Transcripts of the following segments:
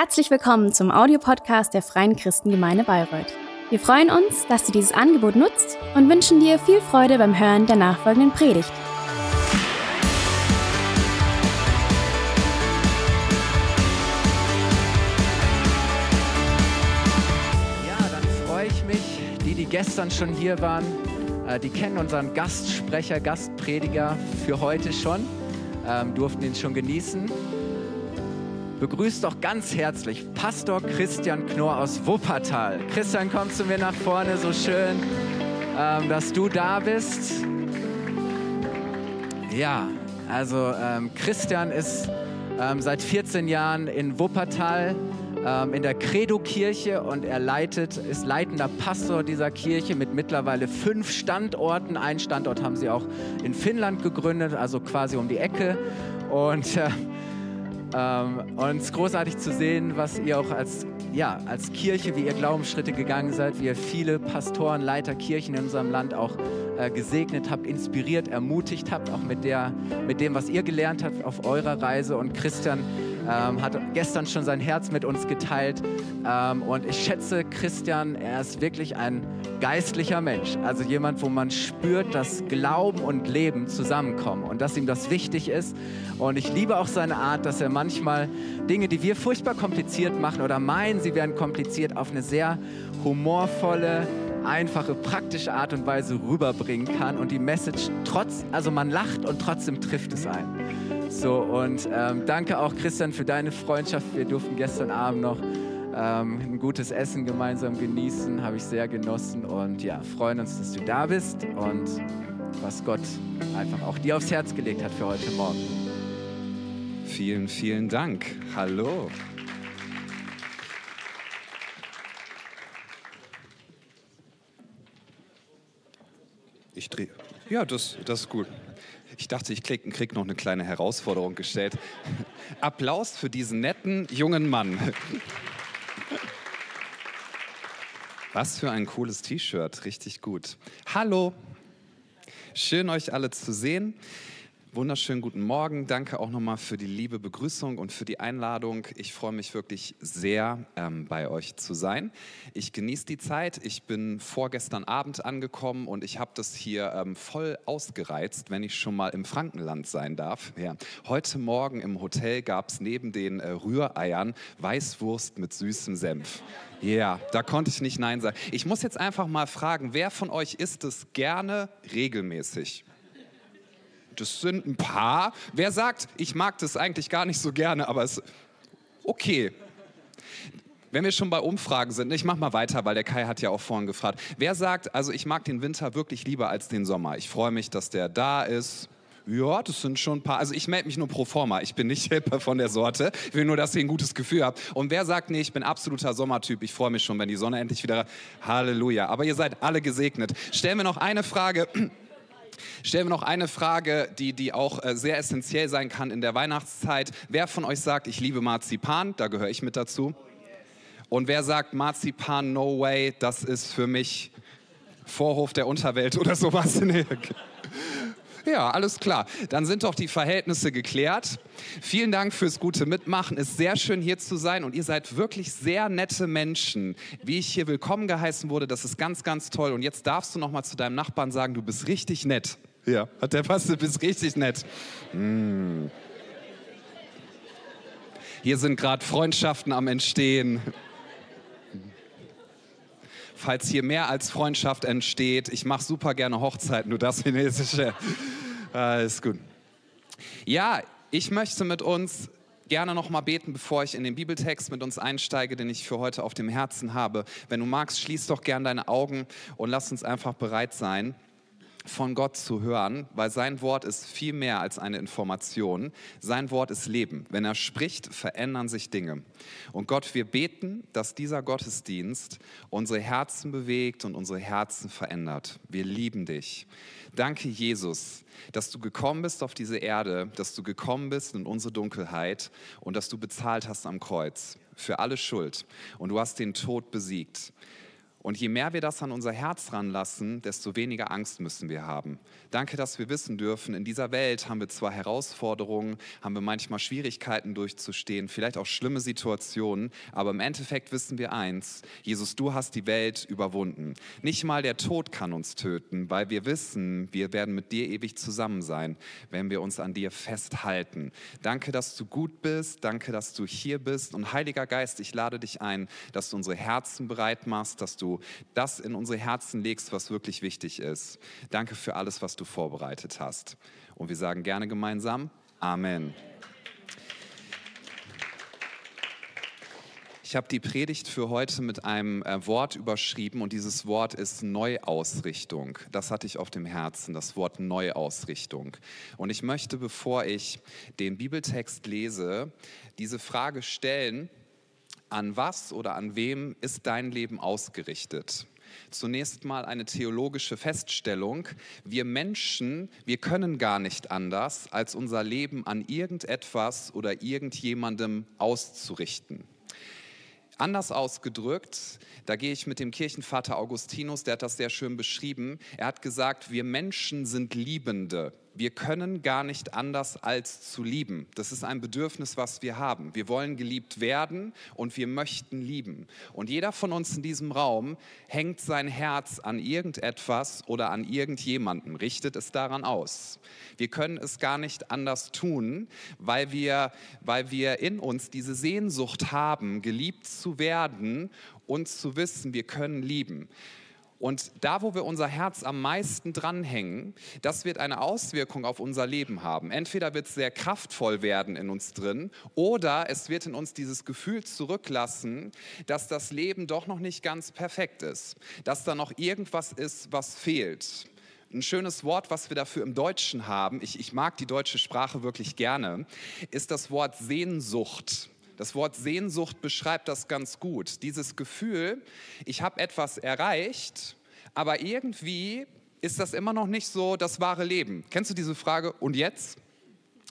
Herzlich willkommen zum Audiopodcast der Freien Christengemeinde Bayreuth. Wir freuen uns, dass du dieses Angebot nutzt und wünschen dir viel Freude beim Hören der nachfolgenden Predigt. Ja, dann freue ich mich. Die, die gestern schon hier waren, äh, die kennen unseren Gastsprecher, Gastprediger für heute schon, ähm, durften ihn schon genießen. Begrüßt doch ganz herzlich Pastor Christian Knorr aus Wuppertal. Christian, komm zu mir nach vorne, so schön, ähm, dass du da bist. Ja, also ähm, Christian ist ähm, seit 14 Jahren in Wuppertal ähm, in der Credo-Kirche und er leitet, ist leitender Pastor dieser Kirche mit mittlerweile fünf Standorten. Einen Standort haben sie auch in Finnland gegründet, also quasi um die Ecke. Und äh, ähm, und es ist großartig zu sehen, was ihr auch als, ja, als Kirche, wie ihr Glaubensschritte gegangen seid, wie ihr viele Pastoren, Leiter, Kirchen in unserem Land auch äh, gesegnet habt, inspiriert, ermutigt habt, auch mit, der, mit dem, was ihr gelernt habt auf eurer Reise. Und Christian ähm, hat gestern schon sein Herz mit uns geteilt. Ähm, und ich schätze Christian, er ist wirklich ein geistlicher Mensch. Also jemand, wo man spürt, dass Glauben und Leben zusammenkommen und dass ihm das wichtig ist. Und ich liebe auch seine Art, dass er manchmal Dinge, die wir furchtbar kompliziert machen oder meinen, sie wären kompliziert, auf eine sehr humorvolle, einfache, praktische Art und Weise rüberbringen kann und die Message trotz, also man lacht und trotzdem trifft es ein. So und ähm, danke auch Christian für deine Freundschaft. Wir durften gestern Abend noch ähm, ein gutes Essen gemeinsam genießen, habe ich sehr genossen und ja, freuen uns, dass du da bist und was Gott einfach auch dir aufs Herz gelegt hat für heute Morgen. Vielen, vielen Dank. Hallo. Ich drehe. Ja, das, das ist gut. Ich dachte, ich krieg, krieg noch eine kleine Herausforderung gestellt. Applaus für diesen netten jungen Mann. Was für ein cooles T-Shirt, richtig gut. Hallo, schön euch alle zu sehen. Wunderschönen guten Morgen. Danke auch nochmal für die liebe Begrüßung und für die Einladung. Ich freue mich wirklich sehr, ähm, bei euch zu sein. Ich genieße die Zeit. Ich bin vorgestern Abend angekommen und ich habe das hier ähm, voll ausgereizt, wenn ich schon mal im Frankenland sein darf. Ja. Heute Morgen im Hotel gab es neben den äh, Rühreiern Weißwurst mit süßem Senf. Ja, da konnte ich nicht Nein sagen. Ich muss jetzt einfach mal fragen, wer von euch isst es gerne regelmäßig? Das sind ein paar. Wer sagt, ich mag das eigentlich gar nicht so gerne, aber es okay. Wenn wir schon bei Umfragen sind, ich mache mal weiter, weil der Kai hat ja auch vorhin gefragt. Wer sagt, also ich mag den Winter wirklich lieber als den Sommer? Ich freue mich, dass der da ist. Ja, das sind schon ein paar. Also ich melde mich nur pro forma. Ich bin nicht von der Sorte. Ich will nur, dass ihr ein gutes Gefühl habt. Und wer sagt, nee, ich bin absoluter Sommertyp. Ich freue mich schon, wenn die Sonne endlich wieder. Halleluja. Aber ihr seid alle gesegnet. Stellen wir noch eine Frage. Stellen wir noch eine Frage, die, die auch äh, sehr essentiell sein kann in der Weihnachtszeit. Wer von euch sagt, ich liebe Marzipan? Da gehöre ich mit dazu. Und wer sagt, Marzipan, no way, das ist für mich Vorhof der Unterwelt oder sowas? Ja, alles klar. Dann sind doch die Verhältnisse geklärt. Vielen Dank fürs gute Mitmachen. Ist sehr schön hier zu sein und ihr seid wirklich sehr nette Menschen. Wie ich hier willkommen geheißen wurde, das ist ganz, ganz toll. Und jetzt darfst du noch mal zu deinem Nachbarn sagen, du bist richtig nett. Ja, hat der passt, du bist richtig nett. Mm. Hier sind gerade Freundschaften am Entstehen. Falls hier mehr als Freundschaft entsteht, ich mache super gerne Hochzeiten, du darfst chinesische. Alles gut. Ja, ich möchte mit uns gerne noch mal beten, bevor ich in den Bibeltext mit uns einsteige, den ich für heute auf dem Herzen habe. Wenn du magst, schließ doch gerne deine Augen und lass uns einfach bereit sein von Gott zu hören, weil sein Wort ist viel mehr als eine Information. Sein Wort ist Leben. Wenn er spricht, verändern sich Dinge. Und Gott, wir beten, dass dieser Gottesdienst unsere Herzen bewegt und unsere Herzen verändert. Wir lieben dich. Danke, Jesus, dass du gekommen bist auf diese Erde, dass du gekommen bist in unsere Dunkelheit und dass du bezahlt hast am Kreuz für alle Schuld. Und du hast den Tod besiegt. Und je mehr wir das an unser Herz ranlassen, desto weniger Angst müssen wir haben. Danke, dass wir wissen dürfen, in dieser Welt haben wir zwar Herausforderungen, haben wir manchmal Schwierigkeiten durchzustehen, vielleicht auch schlimme Situationen, aber im Endeffekt wissen wir eins, Jesus, du hast die Welt überwunden. Nicht mal der Tod kann uns töten, weil wir wissen, wir werden mit dir ewig zusammen sein, wenn wir uns an dir festhalten. Danke, dass du gut bist, danke, dass du hier bist und Heiliger Geist, ich lade dich ein, dass du unsere Herzen bereit machst, dass du das in unsere Herzen legst, was wirklich wichtig ist. Danke für alles, was du vorbereitet hast. Und wir sagen gerne gemeinsam Amen. Ich habe die Predigt für heute mit einem äh, Wort überschrieben und dieses Wort ist Neuausrichtung. Das hatte ich auf dem Herzen, das Wort Neuausrichtung. Und ich möchte, bevor ich den Bibeltext lese, diese Frage stellen, an was oder an wem ist dein Leben ausgerichtet? Zunächst mal eine theologische Feststellung. Wir Menschen, wir können gar nicht anders, als unser Leben an irgendetwas oder irgendjemandem auszurichten. Anders ausgedrückt, da gehe ich mit dem Kirchenvater Augustinus, der hat das sehr schön beschrieben. Er hat gesagt, wir Menschen sind Liebende wir können gar nicht anders als zu lieben. Das ist ein Bedürfnis, was wir haben. Wir wollen geliebt werden und wir möchten lieben. Und jeder von uns in diesem Raum hängt sein Herz an irgendetwas oder an irgendjemanden, richtet es daran aus. Wir können es gar nicht anders tun, weil wir, weil wir in uns diese Sehnsucht haben, geliebt zu werden und zu wissen, wir können lieben. Und da, wo wir unser Herz am meisten dranhängen, das wird eine Auswirkung auf unser Leben haben. Entweder wird es sehr kraftvoll werden in uns drin oder es wird in uns dieses Gefühl zurücklassen, dass das Leben doch noch nicht ganz perfekt ist, dass da noch irgendwas ist, was fehlt. Ein schönes Wort, was wir dafür im Deutschen haben, ich, ich mag die deutsche Sprache wirklich gerne, ist das Wort Sehnsucht. Das Wort Sehnsucht beschreibt das ganz gut. Dieses Gefühl, ich habe etwas erreicht, aber irgendwie ist das immer noch nicht so das wahre Leben. Kennst du diese Frage? Und jetzt?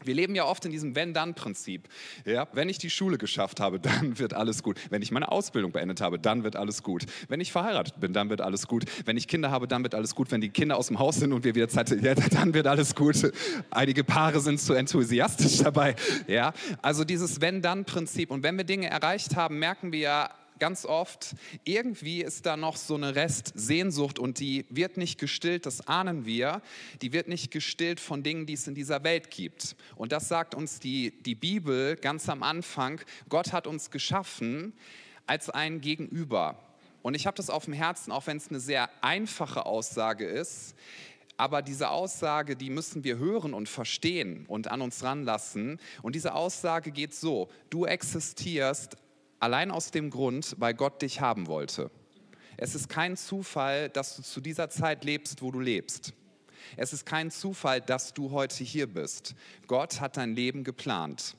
Wir leben ja oft in diesem Wenn-Dann-Prinzip. Ja, wenn ich die Schule geschafft habe, dann wird alles gut. Wenn ich meine Ausbildung beendet habe, dann wird alles gut. Wenn ich verheiratet bin, dann wird alles gut. Wenn ich Kinder habe, dann wird alles gut. Wenn die Kinder aus dem Haus sind und wir wieder Zeit, ja, dann wird alles gut. Einige Paare sind zu enthusiastisch dabei. Ja, also dieses Wenn-Dann-Prinzip. Und wenn wir Dinge erreicht haben, merken wir ja, ganz oft, irgendwie ist da noch so eine Restsehnsucht und die wird nicht gestillt, das ahnen wir, die wird nicht gestillt von Dingen, die es in dieser Welt gibt. Und das sagt uns die, die Bibel ganz am Anfang. Gott hat uns geschaffen als ein Gegenüber. Und ich habe das auf dem Herzen, auch wenn es eine sehr einfache Aussage ist. Aber diese Aussage, die müssen wir hören und verstehen und an uns ranlassen. Und diese Aussage geht so, du existierst Allein aus dem Grund, weil Gott dich haben wollte. Es ist kein Zufall, dass du zu dieser Zeit lebst, wo du lebst. Es ist kein Zufall, dass du heute hier bist. Gott hat dein Leben geplant.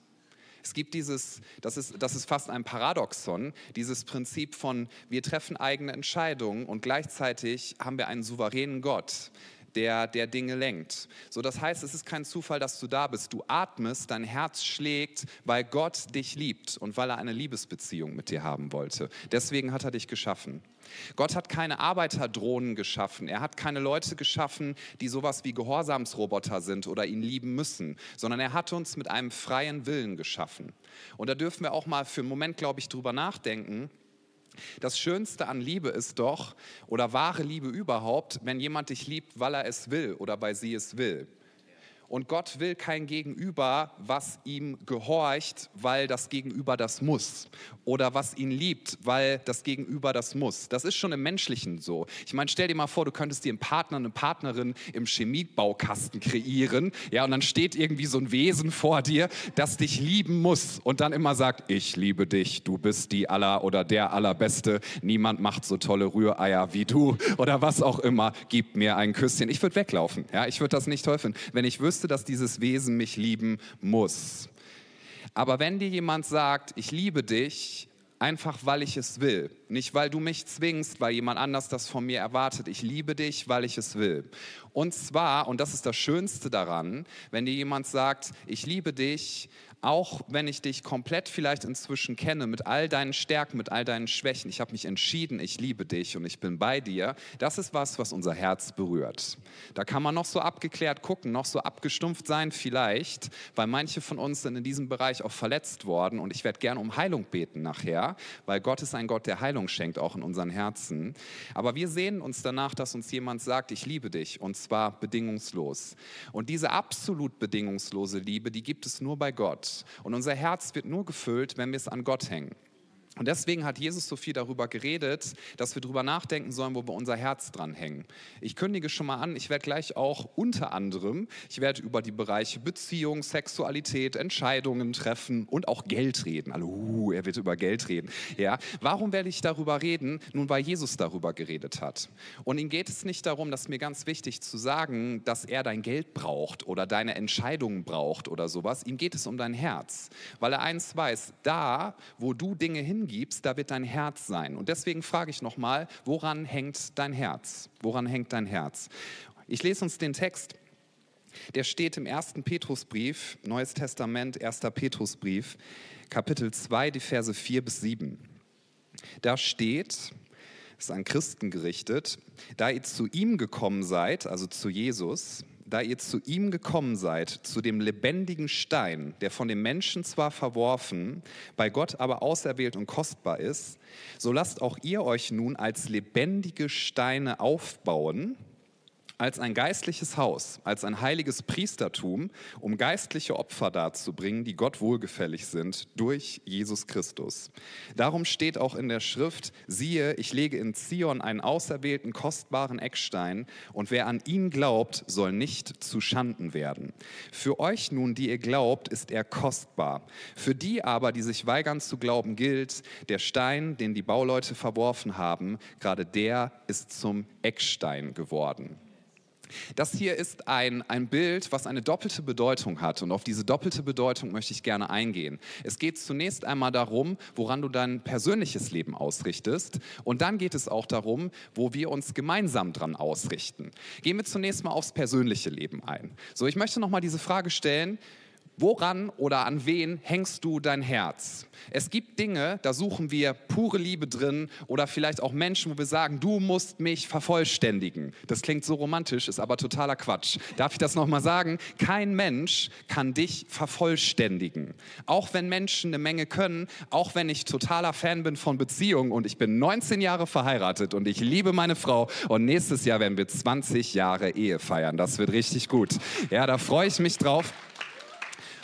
Es gibt dieses, das ist, das ist fast ein Paradoxon, dieses Prinzip von, wir treffen eigene Entscheidungen und gleichzeitig haben wir einen souveränen Gott, der, der Dinge lenkt. So, das heißt, es ist kein Zufall, dass du da bist. Du atmest, dein Herz schlägt, weil Gott dich liebt und weil er eine Liebesbeziehung mit dir haben wollte. Deswegen hat er dich geschaffen. Gott hat keine Arbeiterdrohnen geschaffen. Er hat keine Leute geschaffen, die sowas wie Gehorsamsroboter sind oder ihn lieben müssen, sondern er hat uns mit einem freien Willen geschaffen. Und da dürfen wir auch mal für einen Moment, glaube ich, drüber nachdenken das Schönste an Liebe ist doch, oder wahre Liebe überhaupt, wenn jemand dich liebt, weil er es will oder weil sie es will. Und Gott will kein Gegenüber, was ihm gehorcht, weil das Gegenüber das muss. Oder was ihn liebt, weil das Gegenüber das muss. Das ist schon im Menschlichen so. Ich meine, stell dir mal vor, du könntest dir einen Partner, eine Partnerin im Chemiebaukasten kreieren. Ja, und dann steht irgendwie so ein Wesen vor dir, das dich lieben muss und dann immer sagt, ich liebe dich, du bist die aller oder der allerbeste. Niemand macht so tolle Rühreier wie du oder was auch immer. Gib mir ein Küsschen. Ich würde weglaufen. Ja, ich würde das nicht toll finden. Wenn ich wüsste, wüsste, dass dieses Wesen mich lieben muss. Aber wenn dir jemand sagt, ich liebe dich, einfach weil ich es will, nicht weil du mich zwingst, weil jemand anders das von mir erwartet, ich liebe dich, weil ich es will. Und zwar, und das ist das Schönste daran, wenn dir jemand sagt, ich liebe dich, auch wenn ich dich komplett vielleicht inzwischen kenne, mit all deinen Stärken, mit all deinen Schwächen, ich habe mich entschieden, ich liebe dich und ich bin bei dir, das ist was, was unser Herz berührt. Da kann man noch so abgeklärt gucken, noch so abgestumpft sein vielleicht, weil manche von uns sind in diesem Bereich auch verletzt worden und ich werde gerne um Heilung beten nachher, weil Gott ist ein Gott, der Heilung schenkt, auch in unseren Herzen. Aber wir sehen uns danach, dass uns jemand sagt, ich liebe dich und zwar bedingungslos. Und diese absolut bedingungslose Liebe, die gibt es nur bei Gott. Und unser Herz wird nur gefüllt, wenn wir es an Gott hängen. Und deswegen hat Jesus so viel darüber geredet, dass wir darüber nachdenken sollen, wo wir unser Herz dran hängen. Ich kündige schon mal an, ich werde gleich auch unter anderem, ich werde über die Bereiche Beziehung, Sexualität, Entscheidungen treffen und auch Geld reden. Also, uh, er wird über Geld reden. Ja, warum werde ich darüber reden? Nun, weil Jesus darüber geredet hat. Und ihm geht es nicht darum, das ist mir ganz wichtig zu sagen, dass er dein Geld braucht oder deine Entscheidungen braucht oder sowas. Ihm geht es um dein Herz, weil er eins weiß: Da, wo du Dinge hingehst, hingibst, da wird dein Herz sein. Und deswegen frage ich nochmal, woran hängt dein Herz? Woran hängt dein Herz? Ich lese uns den Text. Der steht im ersten Petrusbrief, Neues Testament, erster Petrusbrief, Kapitel 2, die Verse 4 bis 7. Da steht, ist an Christen gerichtet, da ihr zu ihm gekommen seid, also zu Jesus, da ihr zu ihm gekommen seid, zu dem lebendigen Stein, der von den Menschen zwar verworfen, bei Gott aber auserwählt und kostbar ist, so lasst auch ihr euch nun als lebendige Steine aufbauen als ein geistliches Haus, als ein heiliges Priestertum, um geistliche Opfer darzubringen, die Gott wohlgefällig sind durch Jesus Christus. Darum steht auch in der Schrift, siehe, ich lege in Zion einen auserwählten, kostbaren Eckstein, und wer an ihn glaubt, soll nicht zu Schanden werden. Für euch nun, die ihr glaubt, ist er kostbar. Für die aber, die sich weigern zu glauben, gilt, der Stein, den die Bauleute verworfen haben, gerade der ist zum Eckstein geworden. Das hier ist ein, ein Bild, was eine doppelte Bedeutung hat. Und auf diese doppelte Bedeutung möchte ich gerne eingehen. Es geht zunächst einmal darum, woran du dein persönliches Leben ausrichtest. Und dann geht es auch darum, wo wir uns gemeinsam dran ausrichten. Gehen wir zunächst mal aufs persönliche Leben ein. So, ich möchte nochmal diese Frage stellen. Woran oder an wen hängst du dein Herz? Es gibt Dinge, da suchen wir pure Liebe drin oder vielleicht auch Menschen, wo wir sagen, du musst mich vervollständigen. Das klingt so romantisch, ist aber totaler Quatsch. Darf ich das nochmal sagen? Kein Mensch kann dich vervollständigen. Auch wenn Menschen eine Menge können, auch wenn ich totaler Fan bin von Beziehungen und ich bin 19 Jahre verheiratet und ich liebe meine Frau und nächstes Jahr werden wir 20 Jahre Ehe feiern. Das wird richtig gut. Ja, da freue ich mich drauf.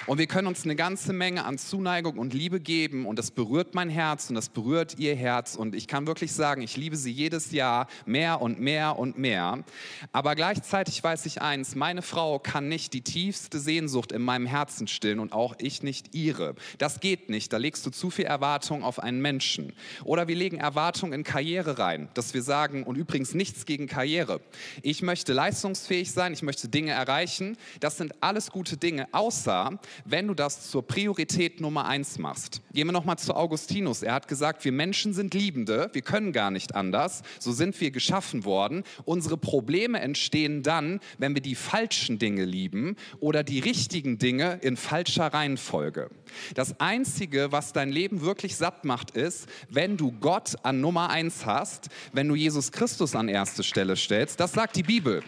Und wir können uns eine ganze Menge an Zuneigung und Liebe geben und das berührt mein Herz und das berührt ihr Herz und ich kann wirklich sagen, ich liebe sie jedes Jahr mehr und mehr und mehr. Aber gleichzeitig weiß ich eins, meine Frau kann nicht die tiefste Sehnsucht in meinem Herzen stillen und auch ich nicht ihre. Das geht nicht, da legst du zu viel Erwartung auf einen Menschen. Oder wir legen Erwartung in Karriere rein, dass wir sagen, und übrigens nichts gegen Karriere. Ich möchte leistungsfähig sein, ich möchte Dinge erreichen. Das sind alles gute Dinge, außer wenn du das zur Priorität Nummer eins machst. Gehen wir nochmal zu Augustinus. Er hat gesagt, wir Menschen sind Liebende, wir können gar nicht anders, so sind wir geschaffen worden. Unsere Probleme entstehen dann, wenn wir die falschen Dinge lieben oder die richtigen Dinge in falscher Reihenfolge. Das Einzige, was dein Leben wirklich satt macht, ist, wenn du Gott an Nummer eins hast, wenn du Jesus Christus an erste Stelle stellst. Das sagt die Bibel.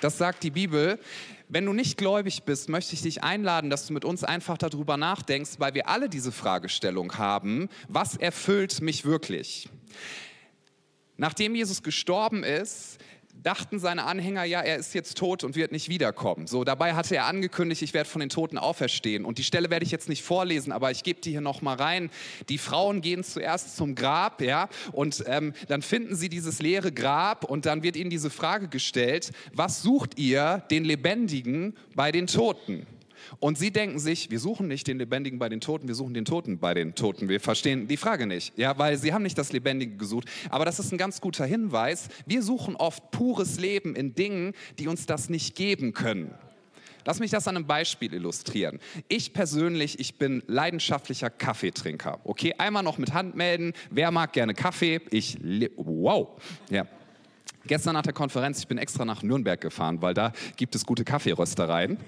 Das sagt die Bibel. Wenn du nicht gläubig bist, möchte ich dich einladen, dass du mit uns einfach darüber nachdenkst, weil wir alle diese Fragestellung haben, was erfüllt mich wirklich? Nachdem Jesus gestorben ist, dachten seine Anhänger, ja, er ist jetzt tot und wird nicht wiederkommen. So, dabei hatte er angekündigt, ich werde von den Toten auferstehen. Und die Stelle werde ich jetzt nicht vorlesen, aber ich gebe die hier noch mal rein. Die Frauen gehen zuerst zum Grab, ja, und ähm, dann finden sie dieses leere Grab und dann wird ihnen diese Frage gestellt: Was sucht ihr den Lebendigen bei den Toten? Und sie denken sich, wir suchen nicht den Lebendigen bei den Toten, wir suchen den Toten bei den Toten. Wir verstehen die Frage nicht, ja, weil sie haben nicht das Lebendige gesucht. Aber das ist ein ganz guter Hinweis. Wir suchen oft pures Leben in Dingen, die uns das nicht geben können. Lass mich das an einem Beispiel illustrieren. Ich persönlich, ich bin leidenschaftlicher Kaffeetrinker. Okay, einmal noch mit Hand melden. Wer mag gerne Kaffee? Ich, wow, ja. Gestern nach der Konferenz, ich bin extra nach Nürnberg gefahren, weil da gibt es gute Kaffeeröstereien.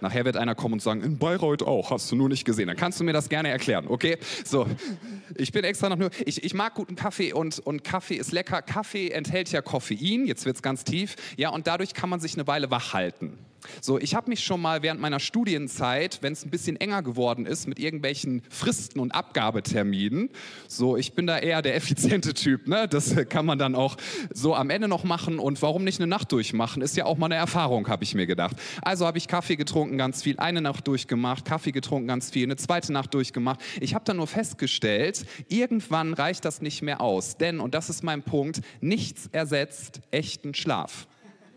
Nachher wird einer kommen und sagen, in Bayreuth auch, hast du nur nicht gesehen. Dann kannst du mir das gerne erklären, okay? So, ich bin extra noch nur, ich, ich mag guten Kaffee und, und Kaffee ist lecker. Kaffee enthält ja Koffein, jetzt wird es ganz tief, ja, und dadurch kann man sich eine Weile wach halten. So, ich habe mich schon mal während meiner Studienzeit, wenn es ein bisschen enger geworden ist, mit irgendwelchen Fristen und Abgabeterminen, so, ich bin da eher der effiziente Typ, ne? Das kann man dann auch so am Ende noch machen und warum nicht eine Nacht durchmachen? Ist ja auch mal eine Erfahrung, habe ich mir gedacht. Also habe ich Kaffee getrunken, ganz viel, eine Nacht durchgemacht, Kaffee getrunken, ganz viel, eine zweite Nacht durchgemacht. Ich habe dann nur festgestellt, irgendwann reicht das nicht mehr aus, denn, und das ist mein Punkt, nichts ersetzt echten Schlaf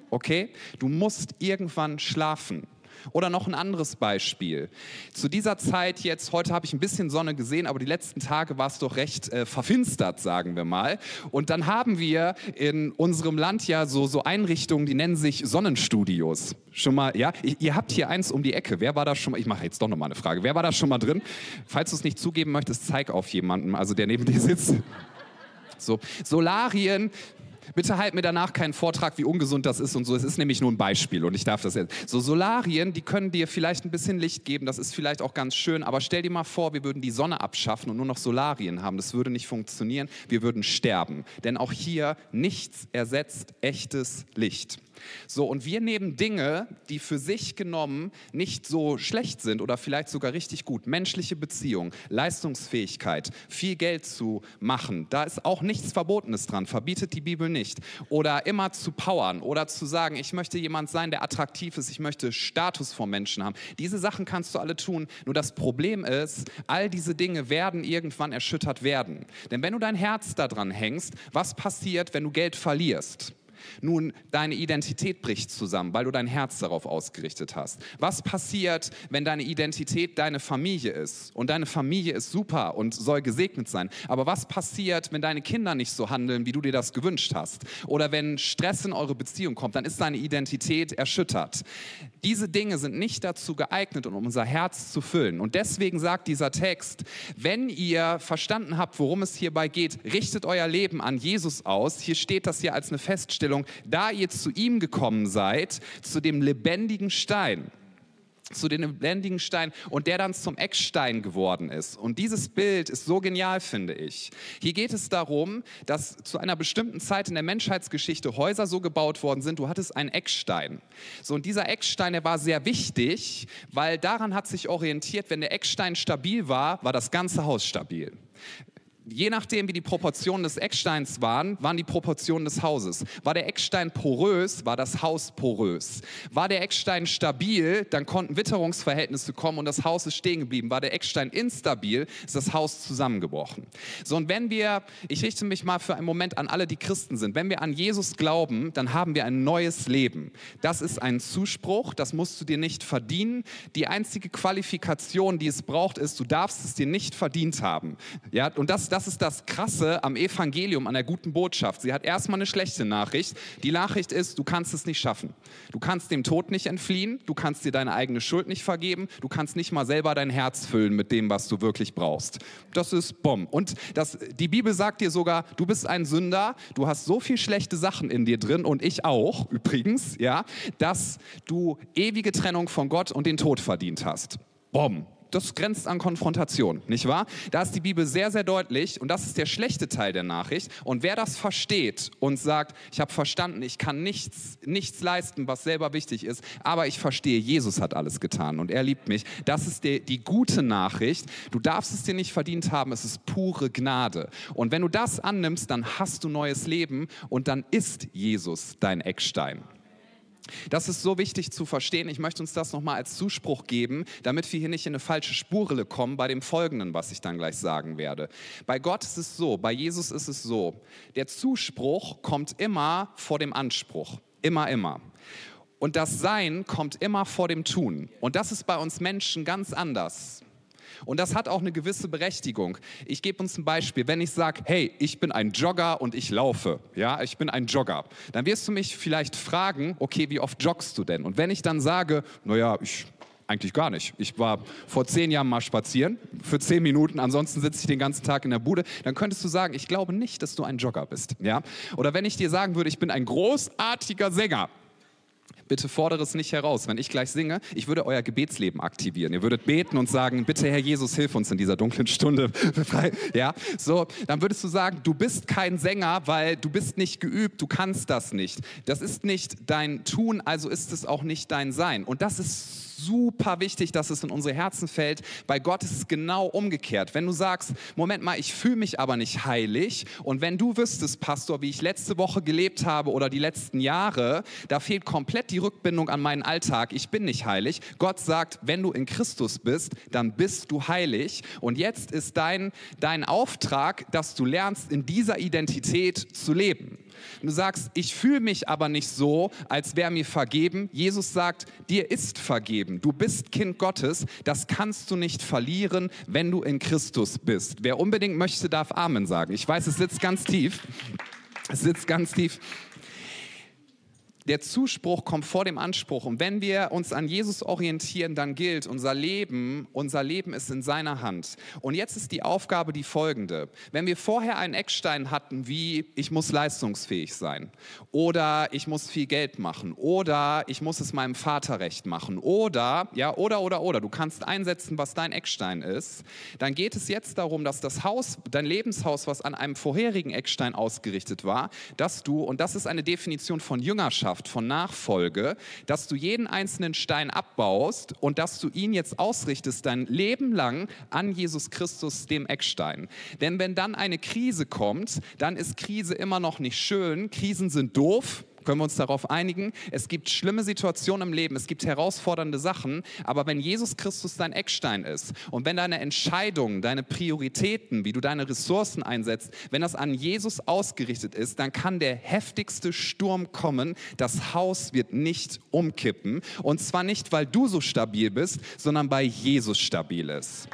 okay? Du musst irgendwann schlafen. Oder noch ein anderes Beispiel. Zu dieser Zeit jetzt, heute habe ich ein bisschen Sonne gesehen, aber die letzten Tage war es doch recht äh, verfinstert, sagen wir mal. Und dann haben wir in unserem Land ja so, so Einrichtungen, die nennen sich Sonnenstudios. Schon mal, ja? Ihr habt hier eins um die Ecke. Wer war da schon mal? Ich mache jetzt doch nochmal eine Frage. Wer war da schon mal drin? Falls du es nicht zugeben möchtest, zeig auf jemanden, also der neben dir sitzt. So, Solarien Bitte halt mir danach keinen Vortrag, wie ungesund das ist und so. Es ist nämlich nur ein Beispiel und ich darf das jetzt. So Solarien, die können dir vielleicht ein bisschen Licht geben, das ist vielleicht auch ganz schön, aber stell dir mal vor, wir würden die Sonne abschaffen und nur noch Solarien haben. Das würde nicht funktionieren. Wir würden sterben. Denn auch hier nichts ersetzt echtes Licht. So, und wir nehmen Dinge, die für sich genommen nicht so schlecht sind oder vielleicht sogar richtig gut. Menschliche Beziehung, Leistungsfähigkeit, viel Geld zu machen. Da ist auch nichts Verbotenes dran, verbietet die Bibel nicht. Oder immer zu powern oder zu sagen, ich möchte jemand sein, der attraktiv ist, ich möchte Status vor Menschen haben. Diese Sachen kannst du alle tun. Nur das Problem ist, all diese Dinge werden irgendwann erschüttert werden. Denn wenn du dein Herz daran hängst, was passiert, wenn du Geld verlierst? Nun, deine Identität bricht zusammen, weil du dein Herz darauf ausgerichtet hast. Was passiert, wenn deine Identität deine Familie ist? Und deine Familie ist super und soll gesegnet sein. Aber was passiert, wenn deine Kinder nicht so handeln, wie du dir das gewünscht hast? Oder wenn Stress in eure Beziehung kommt, dann ist deine Identität erschüttert. Diese Dinge sind nicht dazu geeignet, um unser Herz zu füllen. Und deswegen sagt dieser Text, wenn ihr verstanden habt, worum es hierbei geht, richtet euer Leben an Jesus aus. Hier steht das hier als eine Feststellung Vorstellung, da ihr zu ihm gekommen seid, zu dem lebendigen Stein, zu dem lebendigen Stein und der dann zum Eckstein geworden ist. Und dieses Bild ist so genial, finde ich. Hier geht es darum, dass zu einer bestimmten Zeit in der Menschheitsgeschichte Häuser so gebaut worden sind, du hattest einen Eckstein. So, und dieser Eckstein, der war sehr wichtig, weil daran hat sich orientiert, wenn der Eckstein stabil war, war das ganze Haus stabil je nachdem, wie die Proportionen des Ecksteins waren, waren die Proportionen des Hauses. War der Eckstein porös, war das Haus porös. War der Eckstein stabil, dann konnten Witterungsverhältnisse kommen und das Haus ist stehen geblieben. War der Eckstein instabil, ist das Haus zusammengebrochen. So, und wenn wir, ich richte mich mal für einen Moment an alle, die Christen sind, wenn wir an Jesus glauben, dann haben wir ein neues Leben. Das ist ein Zuspruch, das musst du dir nicht verdienen. Die einzige Qualifikation, die es braucht, ist, du darfst es dir nicht verdient haben. Ja, und das, das das ist das Krasse am Evangelium, an der guten Botschaft. Sie hat erstmal eine schlechte Nachricht. Die Nachricht ist, du kannst es nicht schaffen. Du kannst dem Tod nicht entfliehen, du kannst dir deine eigene Schuld nicht vergeben, du kannst nicht mal selber dein Herz füllen mit dem, was du wirklich brauchst. Das ist Bomb. Und das, die Bibel sagt dir sogar, du bist ein Sünder, du hast so viel schlechte Sachen in dir drin und ich auch übrigens, ja, dass du ewige Trennung von Gott und den Tod verdient hast. Bomb das grenzt an Konfrontation, nicht wahr? Da ist die Bibel sehr, sehr deutlich und das ist der schlechte Teil der Nachricht. Und wer das versteht und sagt, ich habe verstanden, ich kann nichts, nichts leisten, was selber wichtig ist, aber ich verstehe, Jesus hat alles getan und er liebt mich, das ist die, die gute Nachricht. Du darfst es dir nicht verdient haben, es ist pure Gnade. Und wenn du das annimmst, dann hast du neues Leben und dann ist Jesus dein Eckstein. Das ist so wichtig zu verstehen. Ich möchte uns das nochmal als Zuspruch geben, damit wir hier nicht in eine falsche Spurrille kommen bei dem Folgenden, was ich dann gleich sagen werde. Bei Gott ist es so, bei Jesus ist es so, der Zuspruch kommt immer vor dem Anspruch. Immer, immer. Und das Sein kommt immer vor dem Tun. Und das ist bei uns Menschen ganz anders. Und das hat auch eine gewisse Berechtigung. Ich gebe uns ein Beispiel. Wenn ich sage, hey, ich bin ein Jogger und ich laufe, ja, ich bin ein Jogger, dann wirst du mich vielleicht fragen, okay, wie oft joggst du denn? Und wenn ich dann sage, naja, ich eigentlich gar nicht. Ich war vor zehn Jahren mal spazieren, für zehn Minuten, ansonsten sitze ich den ganzen Tag in der Bude. Dann könntest du sagen, ich glaube nicht, dass du ein Jogger bist. Ja? Oder wenn ich dir sagen würde, ich bin ein großartiger Sänger, Bitte fordere es nicht heraus. Wenn ich gleich singe, ich würde euer Gebetsleben aktivieren. Ihr würdet beten und sagen, bitte Herr Jesus, hilf uns in dieser dunklen Stunde. ja, so, dann würdest du sagen, du bist kein Sänger, weil du bist nicht geübt, du kannst das nicht. Das ist nicht dein Tun, also ist es auch nicht dein Sein. Und das ist super wichtig, dass es in unsere Herzen fällt. Bei Gott ist es genau umgekehrt. Wenn du sagst, Moment mal, ich fühle mich aber nicht heilig und wenn du wüsstest, Pastor, wie ich letzte Woche gelebt habe oder die letzten Jahre, da fehlt komplett die Rückbindung an meinen Alltag. Ich bin nicht heilig. Gott sagt, wenn du in Christus bist, dann bist du heilig. Und jetzt ist dein, dein Auftrag, dass du lernst, in dieser Identität zu leben. Du sagst, ich fühle mich aber nicht so, als wäre mir vergeben. Jesus sagt, dir ist vergeben. Du bist Kind Gottes. Das kannst du nicht verlieren, wenn du in Christus bist. Wer unbedingt möchte, darf Amen sagen. Ich weiß, es sitzt ganz tief. Es sitzt ganz tief der Zuspruch kommt vor dem Anspruch. Und wenn wir uns an Jesus orientieren, dann gilt, unser Leben, unser Leben ist in seiner Hand. Und jetzt ist die Aufgabe die folgende. Wenn wir vorher einen Eckstein hatten, wie ich muss leistungsfähig sein oder ich muss viel Geld machen oder ich muss es meinem Vater recht machen oder, ja, oder, oder, oder, du kannst einsetzen, was dein Eckstein ist, dann geht es jetzt darum, dass das Haus, dein Lebenshaus, was an einem vorherigen Eckstein ausgerichtet war, dass du, und das ist eine Definition von Jüngerschaft, Jüngerschaft, von Nachfolge, dass du jeden einzelnen Stein abbaust und dass du ihn jetzt ausrichtest, dein Leben lang an Jesus Christus, dem Eckstein. Denn wenn dann eine Krise kommt, dann ist Krise immer noch nicht schön. Krisen sind doof. Können wir uns darauf einigen? Es gibt schlimme Situationen im Leben, es gibt herausfordernde Sachen, aber wenn Jesus Christus dein Eckstein ist und wenn deine Entscheidungen, deine Prioritäten, wie du deine Ressourcen einsetzt, wenn das an Jesus ausgerichtet ist, dann kann der heftigste Sturm kommen. Das Haus wird nicht umkippen. Und zwar nicht, weil du so stabil bist, sondern weil Jesus stabil ist.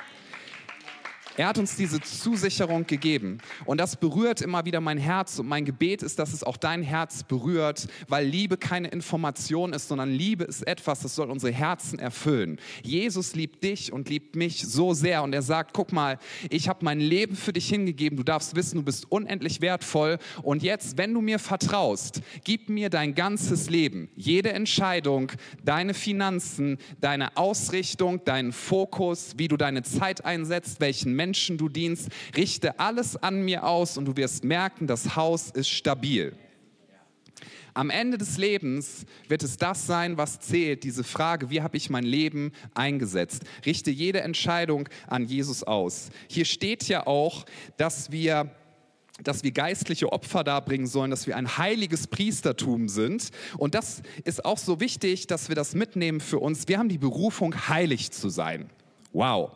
Er hat uns diese Zusicherung gegeben. Und das berührt immer wieder mein Herz. Und mein Gebet ist, dass es auch dein Herz berührt, weil Liebe keine Information ist, sondern Liebe ist etwas, das soll unsere Herzen erfüllen. Jesus liebt dich und liebt mich so sehr. Und er sagt, guck mal, ich habe mein Leben für dich hingegeben. Du darfst wissen, du bist unendlich wertvoll. Und jetzt, wenn du mir vertraust, gib mir dein ganzes Leben. Jede Entscheidung, deine Finanzen, deine Ausrichtung, deinen Fokus, wie du deine Zeit einsetzt, welchen Menschen Menschen du dienst, richte alles an mir aus und du wirst merken, das Haus ist stabil. Am Ende des Lebens wird es das sein, was zählt, diese Frage, wie habe ich mein Leben eingesetzt? Richte jede Entscheidung an Jesus aus. Hier steht ja auch, dass wir dass wir geistliche Opfer darbringen sollen, dass wir ein heiliges Priestertum sind. Und das ist auch so wichtig, dass wir das mitnehmen für uns. Wir haben die Berufung, heilig zu sein. Wow.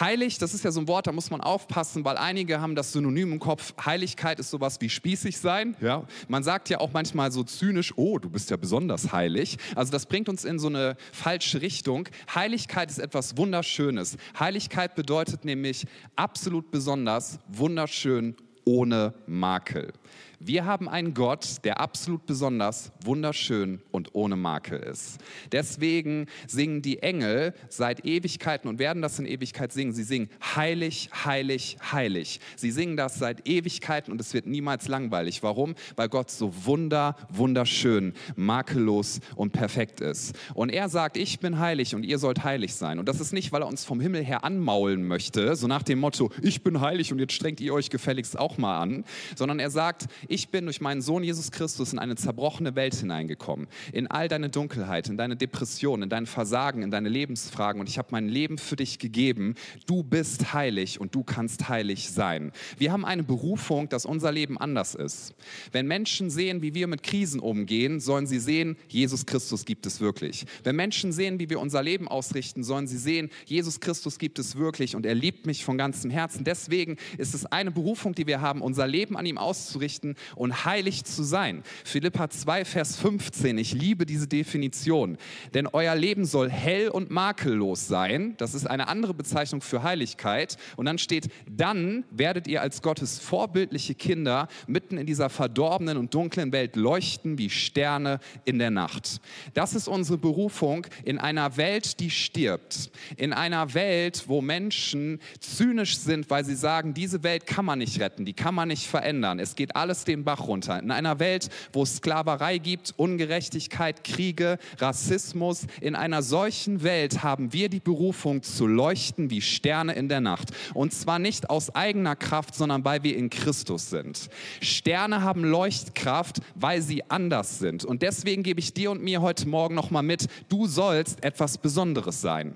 Heilig, das ist ja so ein Wort, da muss man aufpassen, weil einige haben das Synonym im Kopf. Heiligkeit ist sowas wie spießig sein. Ja? Man sagt ja auch manchmal so zynisch, oh, du bist ja besonders heilig. Also das bringt uns in so eine falsche Richtung. Heiligkeit ist etwas Wunderschönes. Heiligkeit bedeutet nämlich absolut besonders, wunderschön, ohne Makel. Wir haben einen Gott, der absolut besonders, wunderschön und ohne Makel ist. Deswegen singen die Engel seit Ewigkeiten und werden das in Ewigkeit singen. Sie singen heilig, heilig, heilig. Sie singen das seit Ewigkeiten und es wird niemals langweilig. Warum? Weil Gott so wunder, wunderschön, makellos und perfekt ist. Und er sagt, ich bin heilig und ihr sollt heilig sein. Und das ist nicht, weil er uns vom Himmel her anmaulen möchte, so nach dem Motto, ich bin heilig und jetzt strengt ihr euch gefälligst auch mal an, sondern er sagt, ich bin durch meinen Sohn Jesus Christus in eine zerbrochene Welt hineingekommen, in all deine Dunkelheit, in deine Depression, in dein Versagen, in deine Lebensfragen und ich habe mein Leben für dich gegeben. Du bist heilig und du kannst heilig sein. Wir haben eine Berufung, dass unser Leben anders ist. Wenn Menschen sehen, wie wir mit Krisen umgehen, sollen sie sehen, Jesus Christus gibt es wirklich. Wenn Menschen sehen, wie wir unser Leben ausrichten, sollen sie sehen, Jesus Christus gibt es wirklich und er liebt mich von ganzem Herzen. Deswegen ist es eine Berufung, die wir haben, unser Leben an ihm auszurichten und heilig zu sein. Philippa 2, Vers 15. Ich liebe diese Definition. Denn euer Leben soll hell und makellos sein. Das ist eine andere Bezeichnung für Heiligkeit. Und dann steht, dann werdet ihr als Gottes vorbildliche Kinder mitten in dieser verdorbenen und dunklen Welt leuchten wie Sterne in der Nacht. Das ist unsere Berufung in einer Welt, die stirbt. In einer Welt, wo Menschen zynisch sind, weil sie sagen, diese Welt kann man nicht retten, die kann man nicht verändern. Es geht alles den Bach runter. In einer Welt, wo es Sklaverei gibt, Ungerechtigkeit, Kriege, Rassismus, in einer solchen Welt haben wir die Berufung zu leuchten wie Sterne in der Nacht. Und zwar nicht aus eigener Kraft, sondern weil wir in Christus sind. Sterne haben Leuchtkraft, weil sie anders sind. Und deswegen gebe ich dir und mir heute Morgen nochmal mit, du sollst etwas Besonderes sein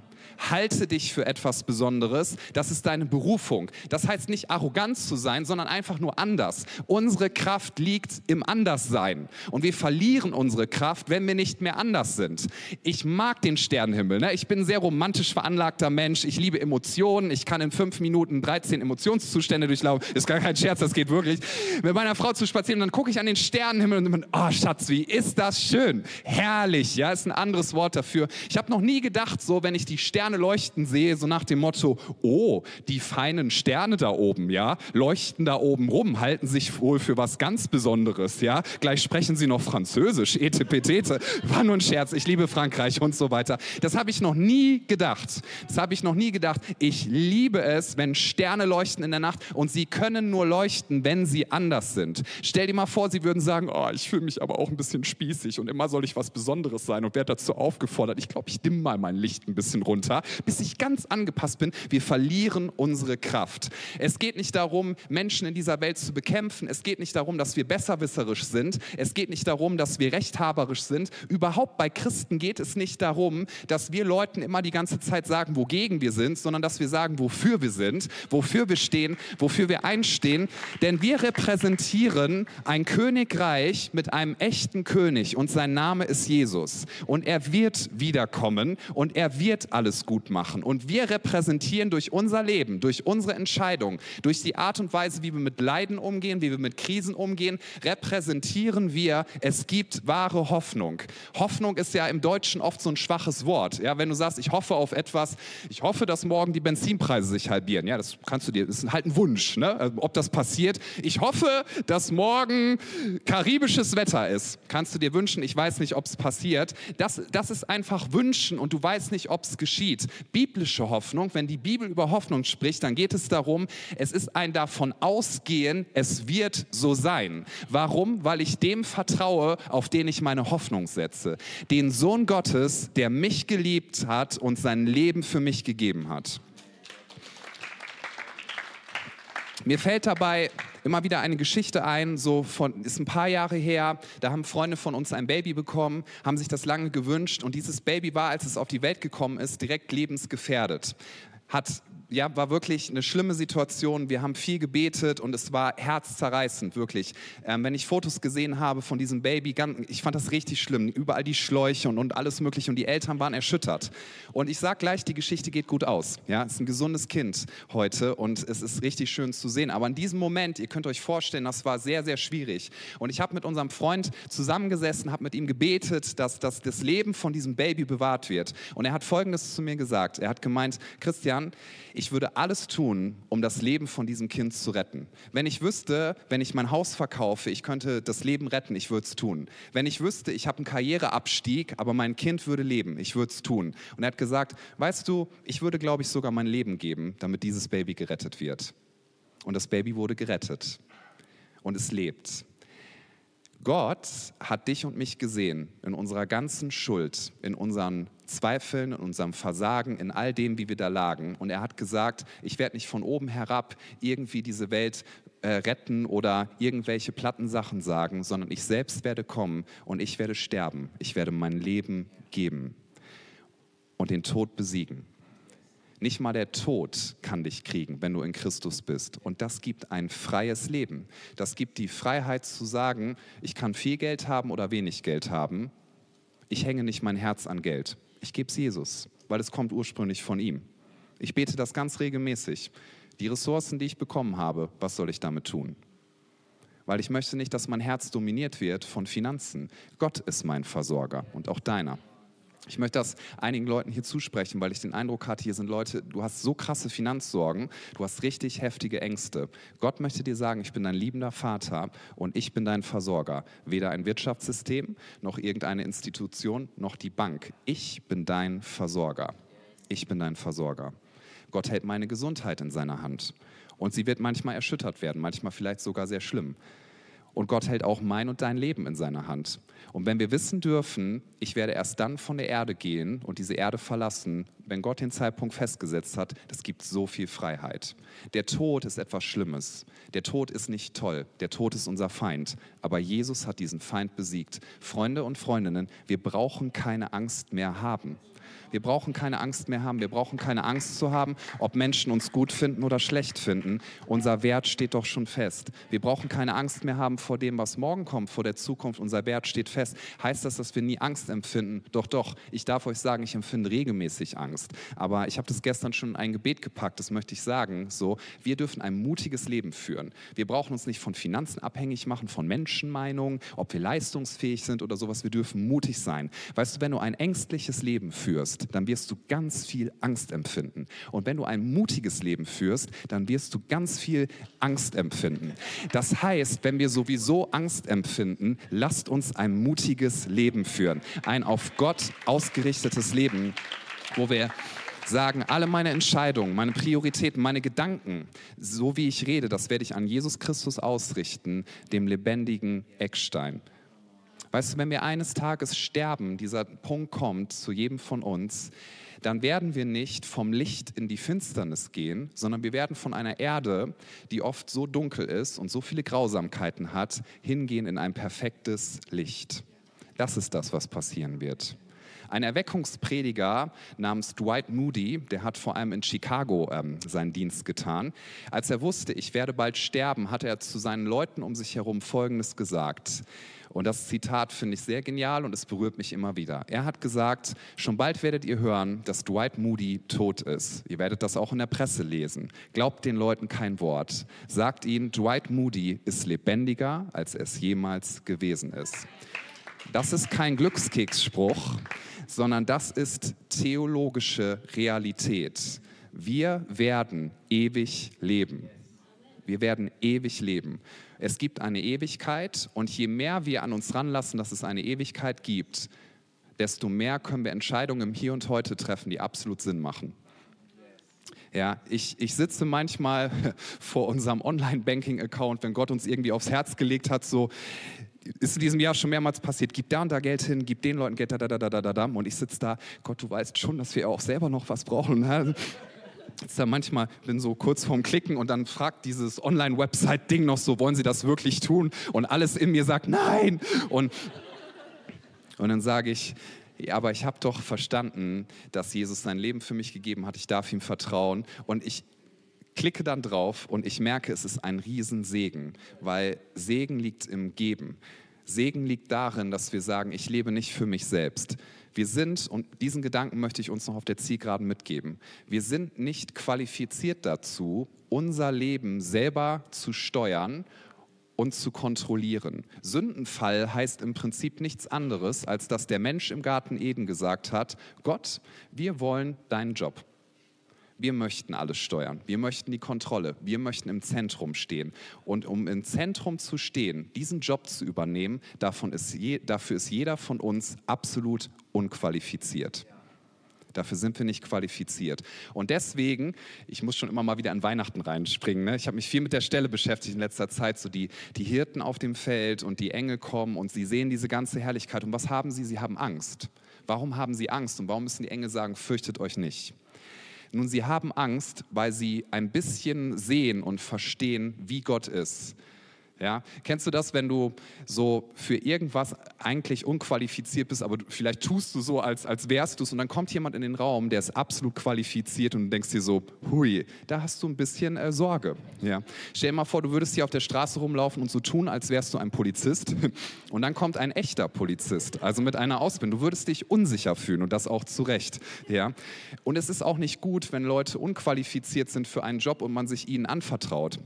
halte dich für etwas Besonderes. Das ist deine Berufung. Das heißt nicht arrogant zu sein, sondern einfach nur anders. Unsere Kraft liegt im Anderssein. Und wir verlieren unsere Kraft, wenn wir nicht mehr anders sind. Ich mag den Sternenhimmel. Ne? Ich bin ein sehr romantisch veranlagter Mensch. Ich liebe Emotionen. Ich kann in fünf Minuten 13 Emotionszustände durchlaufen. Ist gar kein Scherz, das geht wirklich. Mit meiner Frau zu spazieren, dann gucke ich an den Sternenhimmel und bin, oh Schatz, wie ist das schön. Herrlich, ja, ist ein anderes Wort dafür. Ich habe noch nie gedacht, so, wenn ich die Sterne leuchten sehe, so nach dem Motto, oh, die feinen Sterne da oben, ja, leuchten da oben rum, halten sich wohl für was ganz Besonderes, ja. Gleich sprechen sie noch Französisch, etepetete, war nur ein Scherz, ich liebe Frankreich und so weiter. Das habe ich noch nie gedacht. Das habe ich noch nie gedacht. Ich liebe es, wenn Sterne leuchten in der Nacht und sie können nur leuchten, wenn sie anders sind. Stell dir mal vor, sie würden sagen, oh, ich fühle mich aber auch ein bisschen spießig und immer soll ich was Besonderes sein und werde dazu aufgefordert. Ich glaube, ich dimm mal mein Licht ein bisschen runter runter, bis ich ganz angepasst bin. Wir verlieren unsere Kraft. Es geht nicht darum, Menschen in dieser Welt zu bekämpfen. Es geht nicht darum, dass wir besserwisserisch sind. Es geht nicht darum, dass wir rechthaberisch sind. Überhaupt bei Christen geht es nicht darum, dass wir Leuten immer die ganze Zeit sagen, wogegen wir sind, sondern dass wir sagen, wofür wir sind, wofür wir stehen, wofür wir einstehen. Denn wir repräsentieren ein Königreich mit einem echten König und sein Name ist Jesus. Und er wird wiederkommen und er wird alles gut machen. Und wir repräsentieren durch unser Leben, durch unsere Entscheidung, durch die Art und Weise, wie wir mit Leiden umgehen, wie wir mit Krisen umgehen, repräsentieren wir, es gibt wahre Hoffnung. Hoffnung ist ja im Deutschen oft so ein schwaches Wort. Ja, wenn du sagst, ich hoffe auf etwas, ich hoffe, dass morgen die Benzinpreise sich halbieren. Ja, das kannst du dir, das ist halt ein Wunsch, ne? Also, ob das passiert. Ich hoffe, dass morgen karibisches Wetter ist. Kannst du dir wünschen. Ich weiß nicht, ob es passiert. Das, das ist einfach wünschen und du weißt nicht, ob es geschieht geschieht. Biblische Hoffnung, wenn die Bibel über Hoffnung spricht, dann geht es darum, es ist ein davon ausgehen, es wird so sein. Warum? Weil ich dem vertraue, auf den ich meine Hoffnung setze. Den Sohn Gottes, der mich geliebt hat und sein Leben für mich gegeben hat. Mir fällt dabei immer wieder eine Geschichte ein, so von, ist ein paar Jahre her, da haben Freunde von uns ein Baby bekommen, haben sich das lange gewünscht und dieses Baby war, als es auf die Welt gekommen ist, direkt lebensgefährdet. Hat ja, war wirklich eine schlimme Situation. Wir haben viel gebetet und es war herzzerreißend, wirklich. Ähm, wenn ich Fotos gesehen habe von diesem Baby, ganz, ich fand das richtig schlimm. Überall die Schläuche und, und alles Mögliche und die Eltern waren erschüttert. Und ich sage gleich, die Geschichte geht gut aus. Ja, es ist ein gesundes Kind heute und es ist richtig schön zu sehen. Aber in diesem Moment, ihr könnt euch vorstellen, das war sehr, sehr schwierig. Und ich habe mit unserem Freund zusammengesessen, habe mit ihm gebetet, dass, dass das Leben von diesem Baby bewahrt wird. Und er hat Folgendes zu mir gesagt. Er hat gemeint, Christian, ich würde alles tun, um das Leben von diesem Kind zu retten. Wenn ich wüsste, wenn ich mein Haus verkaufe, ich könnte das Leben retten, ich würde es tun. Wenn ich wüsste, ich habe einen Karriereabstieg, aber mein Kind würde leben, ich würde es tun. Und er hat gesagt, weißt du, ich würde, glaube ich, sogar mein Leben geben, damit dieses Baby gerettet wird. Und das Baby wurde gerettet. Und es lebt. Gott hat dich und mich gesehen in unserer ganzen Schuld, in unseren Zweifeln, in unserem Versagen, in all dem, wie wir da lagen. Und er hat gesagt, ich werde nicht von oben herab irgendwie diese Welt äh, retten oder irgendwelche platten Sachen sagen, sondern ich selbst werde kommen und ich werde sterben. Ich werde mein Leben geben und den Tod besiegen. Nicht mal der Tod kann dich kriegen, wenn du in Christus bist. Und das gibt ein freies Leben. Das gibt die Freiheit zu sagen, ich kann viel Geld haben oder wenig Geld haben. Ich hänge nicht mein Herz an Geld. Ich gebe es Jesus, weil es kommt ursprünglich von ihm. Ich bete das ganz regelmäßig. Die Ressourcen, die ich bekommen habe, was soll ich damit tun? Weil ich möchte nicht, dass mein Herz dominiert wird von Finanzen. Gott ist mein Versorger und auch deiner. Ich möchte das einigen Leuten hier zusprechen, weil ich den Eindruck hatte, hier sind Leute, du hast so krasse Finanzsorgen, du hast richtig heftige Ängste. Gott möchte dir sagen, ich bin dein liebender Vater und ich bin dein Versorger. Weder ein Wirtschaftssystem, noch irgendeine Institution, noch die Bank. Ich bin dein Versorger. Ich bin dein Versorger. Gott hält meine Gesundheit in seiner Hand. Und sie wird manchmal erschüttert werden, manchmal vielleicht sogar sehr schlimm. Und Gott hält auch mein und dein Leben in seiner Hand. Und wenn wir wissen dürfen, ich werde erst dann von der Erde gehen und diese Erde verlassen, wenn Gott den Zeitpunkt festgesetzt hat, das gibt so viel Freiheit. Der Tod ist etwas Schlimmes. Der Tod ist nicht toll. Der Tod ist unser Feind. Aber Jesus hat diesen Feind besiegt. Freunde und Freundinnen, wir brauchen keine Angst mehr haben. Wir brauchen keine Angst mehr haben. Wir brauchen keine Angst zu haben, ob Menschen uns gut finden oder schlecht finden. Unser Wert steht doch schon fest. Wir brauchen keine Angst mehr haben vor dem, was morgen kommt, vor der Zukunft. Unser Wert steht fest. Heißt das, dass wir nie Angst empfinden? Doch, doch. Ich darf euch sagen, ich empfinde regelmäßig Angst. Aber ich habe das gestern schon in ein Gebet gepackt, das möchte ich sagen. So, wir dürfen ein mutiges Leben führen. Wir brauchen uns nicht von Finanzen abhängig machen, von Menschenmeinungen, ob wir leistungsfähig sind oder sowas. Wir dürfen mutig sein. Weißt du, wenn du ein ängstliches Leben führst, dann wirst du ganz viel Angst empfinden. Und wenn du ein mutiges Leben führst, dann wirst du ganz viel Angst empfinden. Das heißt, wenn wir sowieso Angst empfinden, lasst uns ein mutiges Leben führen. Ein auf Gott ausgerichtetes Leben, wo wir sagen, alle meine Entscheidungen, meine Prioritäten, meine Gedanken, so wie ich rede, das werde ich an Jesus Christus ausrichten, dem lebendigen Eckstein. Weißt du, wenn wir eines Tages sterben, dieser Punkt kommt zu jedem von uns, dann werden wir nicht vom Licht in die Finsternis gehen, sondern wir werden von einer Erde, die oft so dunkel ist und so viele Grausamkeiten hat, hingehen in ein perfektes Licht. Das ist das, was passieren wird. Ein Erweckungsprediger namens Dwight Moody, der hat vor allem in Chicago ähm, seinen Dienst getan. Als er wusste, ich werde bald sterben, hat er zu seinen Leuten um sich herum Folgendes gesagt. Und das Zitat finde ich sehr genial und es berührt mich immer wieder. Er hat gesagt, schon bald werdet ihr hören, dass Dwight Moody tot ist. Ihr werdet das auch in der Presse lesen. Glaubt den Leuten kein Wort. Sagt ihnen, Dwight Moody ist lebendiger, als es jemals gewesen ist. Das ist kein Glückskeksspruch, sondern das ist theologische Realität. Wir werden ewig leben. Wir werden ewig leben. Es gibt eine Ewigkeit und je mehr wir an uns ranlassen, dass es eine Ewigkeit gibt, desto mehr können wir Entscheidungen im Hier und Heute treffen, die absolut Sinn machen. Ja, ich, ich sitze manchmal vor unserem Online-Banking-Account, wenn Gott uns irgendwie aufs Herz gelegt hat, so, ist in diesem Jahr schon mehrmals passiert, gib da und da Geld hin, gib den Leuten Geld, da, da, da, da, da, da, und ich sitze da, Gott, du weißt schon, dass wir auch selber noch was brauchen. Ne? Jetzt da manchmal bin so kurz vorm Klicken und dann fragt dieses Online-Website-Ding noch so, wollen Sie das wirklich tun? Und alles in mir sagt, nein. Und, und dann sage ich, ja, aber ich habe doch verstanden, dass Jesus sein Leben für mich gegeben hat. Ich darf ihm vertrauen. Und ich klicke dann drauf und ich merke, es ist ein Riesensegen, weil Segen liegt im Geben. Segen liegt darin, dass wir sagen, ich lebe nicht für mich selbst. Wir sind, und diesen Gedanken möchte ich uns noch auf der Zielgeraden mitgeben, wir sind nicht qualifiziert dazu, unser Leben selber zu steuern und zu kontrollieren. Sündenfall heißt im Prinzip nichts anderes, als dass der Mensch im Garten Eden gesagt hat, Gott, wir wollen deinen Job. Wir möchten alles steuern. Wir möchten die Kontrolle. Wir möchten im Zentrum stehen. Und um im Zentrum zu stehen, diesen Job zu übernehmen, davon ist je, dafür ist jeder von uns absolut unqualifiziert. Dafür sind wir nicht qualifiziert. Und deswegen, ich muss schon immer mal wieder an Weihnachten reinspringen. Ne? Ich habe mich viel mit der Stelle beschäftigt in letzter Zeit. So die, die Hirten auf dem Feld und die Engel kommen und sie sehen diese ganze Herrlichkeit. Und was haben sie? Sie haben Angst. Warum haben sie Angst? Und warum müssen die Engel sagen, fürchtet euch nicht? Nun, sie haben Angst, weil sie ein bisschen sehen und verstehen, wie Gott ist. Ja? Kennst du das, wenn du so für irgendwas eigentlich unqualifiziert bist, aber vielleicht tust du so, als, als wärst du es und dann kommt jemand in den Raum, der ist absolut qualifiziert und du denkst dir so, hui, da hast du ein bisschen äh, Sorge. Ja? Stell dir mal vor, du würdest hier auf der Straße rumlaufen und so tun, als wärst du ein Polizist und dann kommt ein echter Polizist, also mit einer Ausbildung. Du würdest dich unsicher fühlen und das auch zu Recht. Ja? Und es ist auch nicht gut, wenn Leute unqualifiziert sind für einen Job und man sich ihnen anvertraut.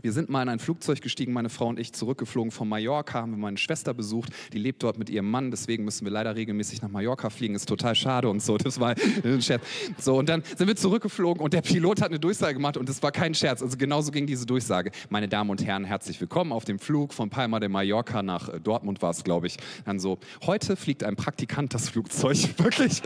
Wir sind mal in ein Flugzeug gestiegen, meine Frau und ich, zurückgeflogen von Mallorca, haben wir meine Schwester besucht, die lebt dort mit ihrem Mann, deswegen müssen wir leider regelmäßig nach Mallorca fliegen, ist total schade und so, das war ein Scherz. So, und dann sind wir zurückgeflogen und der Pilot hat eine Durchsage gemacht und das war kein Scherz, also genauso ging diese Durchsage. Meine Damen und Herren, herzlich willkommen auf dem Flug von Palma de Mallorca nach äh, Dortmund war es, glaube ich. Dann so, heute fliegt ein Praktikant das Flugzeug, wirklich.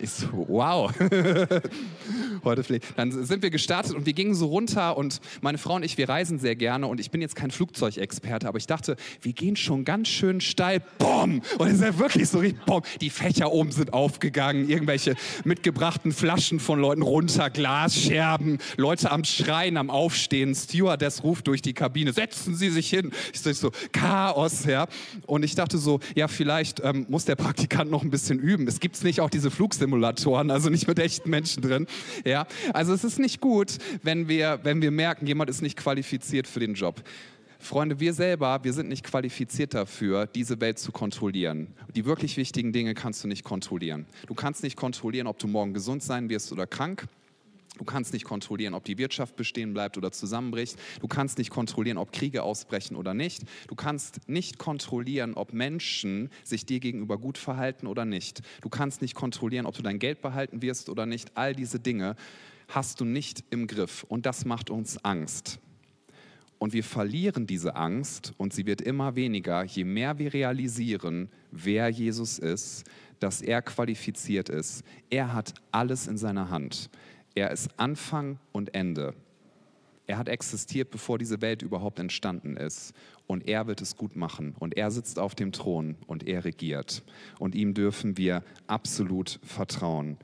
Ich so, wow. Heute vielleicht. Dann sind wir gestartet und wir gingen so runter und meine Frau und ich, wir reisen sehr gerne und ich bin jetzt kein Flugzeugexperte, aber ich dachte, wir gehen schon ganz schön steil. Boom! Und es ist ja wirklich so richtig, boom. Die Fächer oben sind aufgegangen, irgendwelche mitgebrachten Flaschen von Leuten runter, Glasscherben, Leute am Schreien, am Aufstehen. Stewardess ruft durch die Kabine, setzen Sie sich hin. Ich so, Chaos, ja. Und ich dachte so, ja, vielleicht ähm, muss der Praktikant noch ein bisschen üben. Es gibt nicht auch diese Flugsimulatoren, also nicht mit echten Menschen drin. Ja, also es ist nicht gut, wenn wir, wenn wir merken, jemand ist nicht qualifiziert für den Job. Freunde, wir selber, wir sind nicht qualifiziert dafür, diese Welt zu kontrollieren. Die wirklich wichtigen Dinge kannst du nicht kontrollieren. Du kannst nicht kontrollieren, ob du morgen gesund sein wirst oder krank. Du kannst nicht kontrollieren, ob die Wirtschaft bestehen bleibt oder zusammenbricht. Du kannst nicht kontrollieren, ob Kriege ausbrechen oder nicht. Du kannst nicht kontrollieren, ob Menschen sich dir gegenüber gut verhalten oder nicht. Du kannst nicht kontrollieren, ob du dein Geld behalten wirst oder nicht. All diese Dinge hast du nicht im Griff und das macht uns Angst. Und wir verlieren diese Angst und sie wird immer weniger, je mehr wir realisieren, wer Jesus ist, dass er qualifiziert ist. Er hat alles in seiner Hand. Er ist Anfang und Ende. Er hat existiert, bevor diese Welt überhaupt entstanden ist. Und er wird es gut machen. Und er sitzt auf dem Thron und er regiert. Und ihm dürfen wir absolut vertrauen.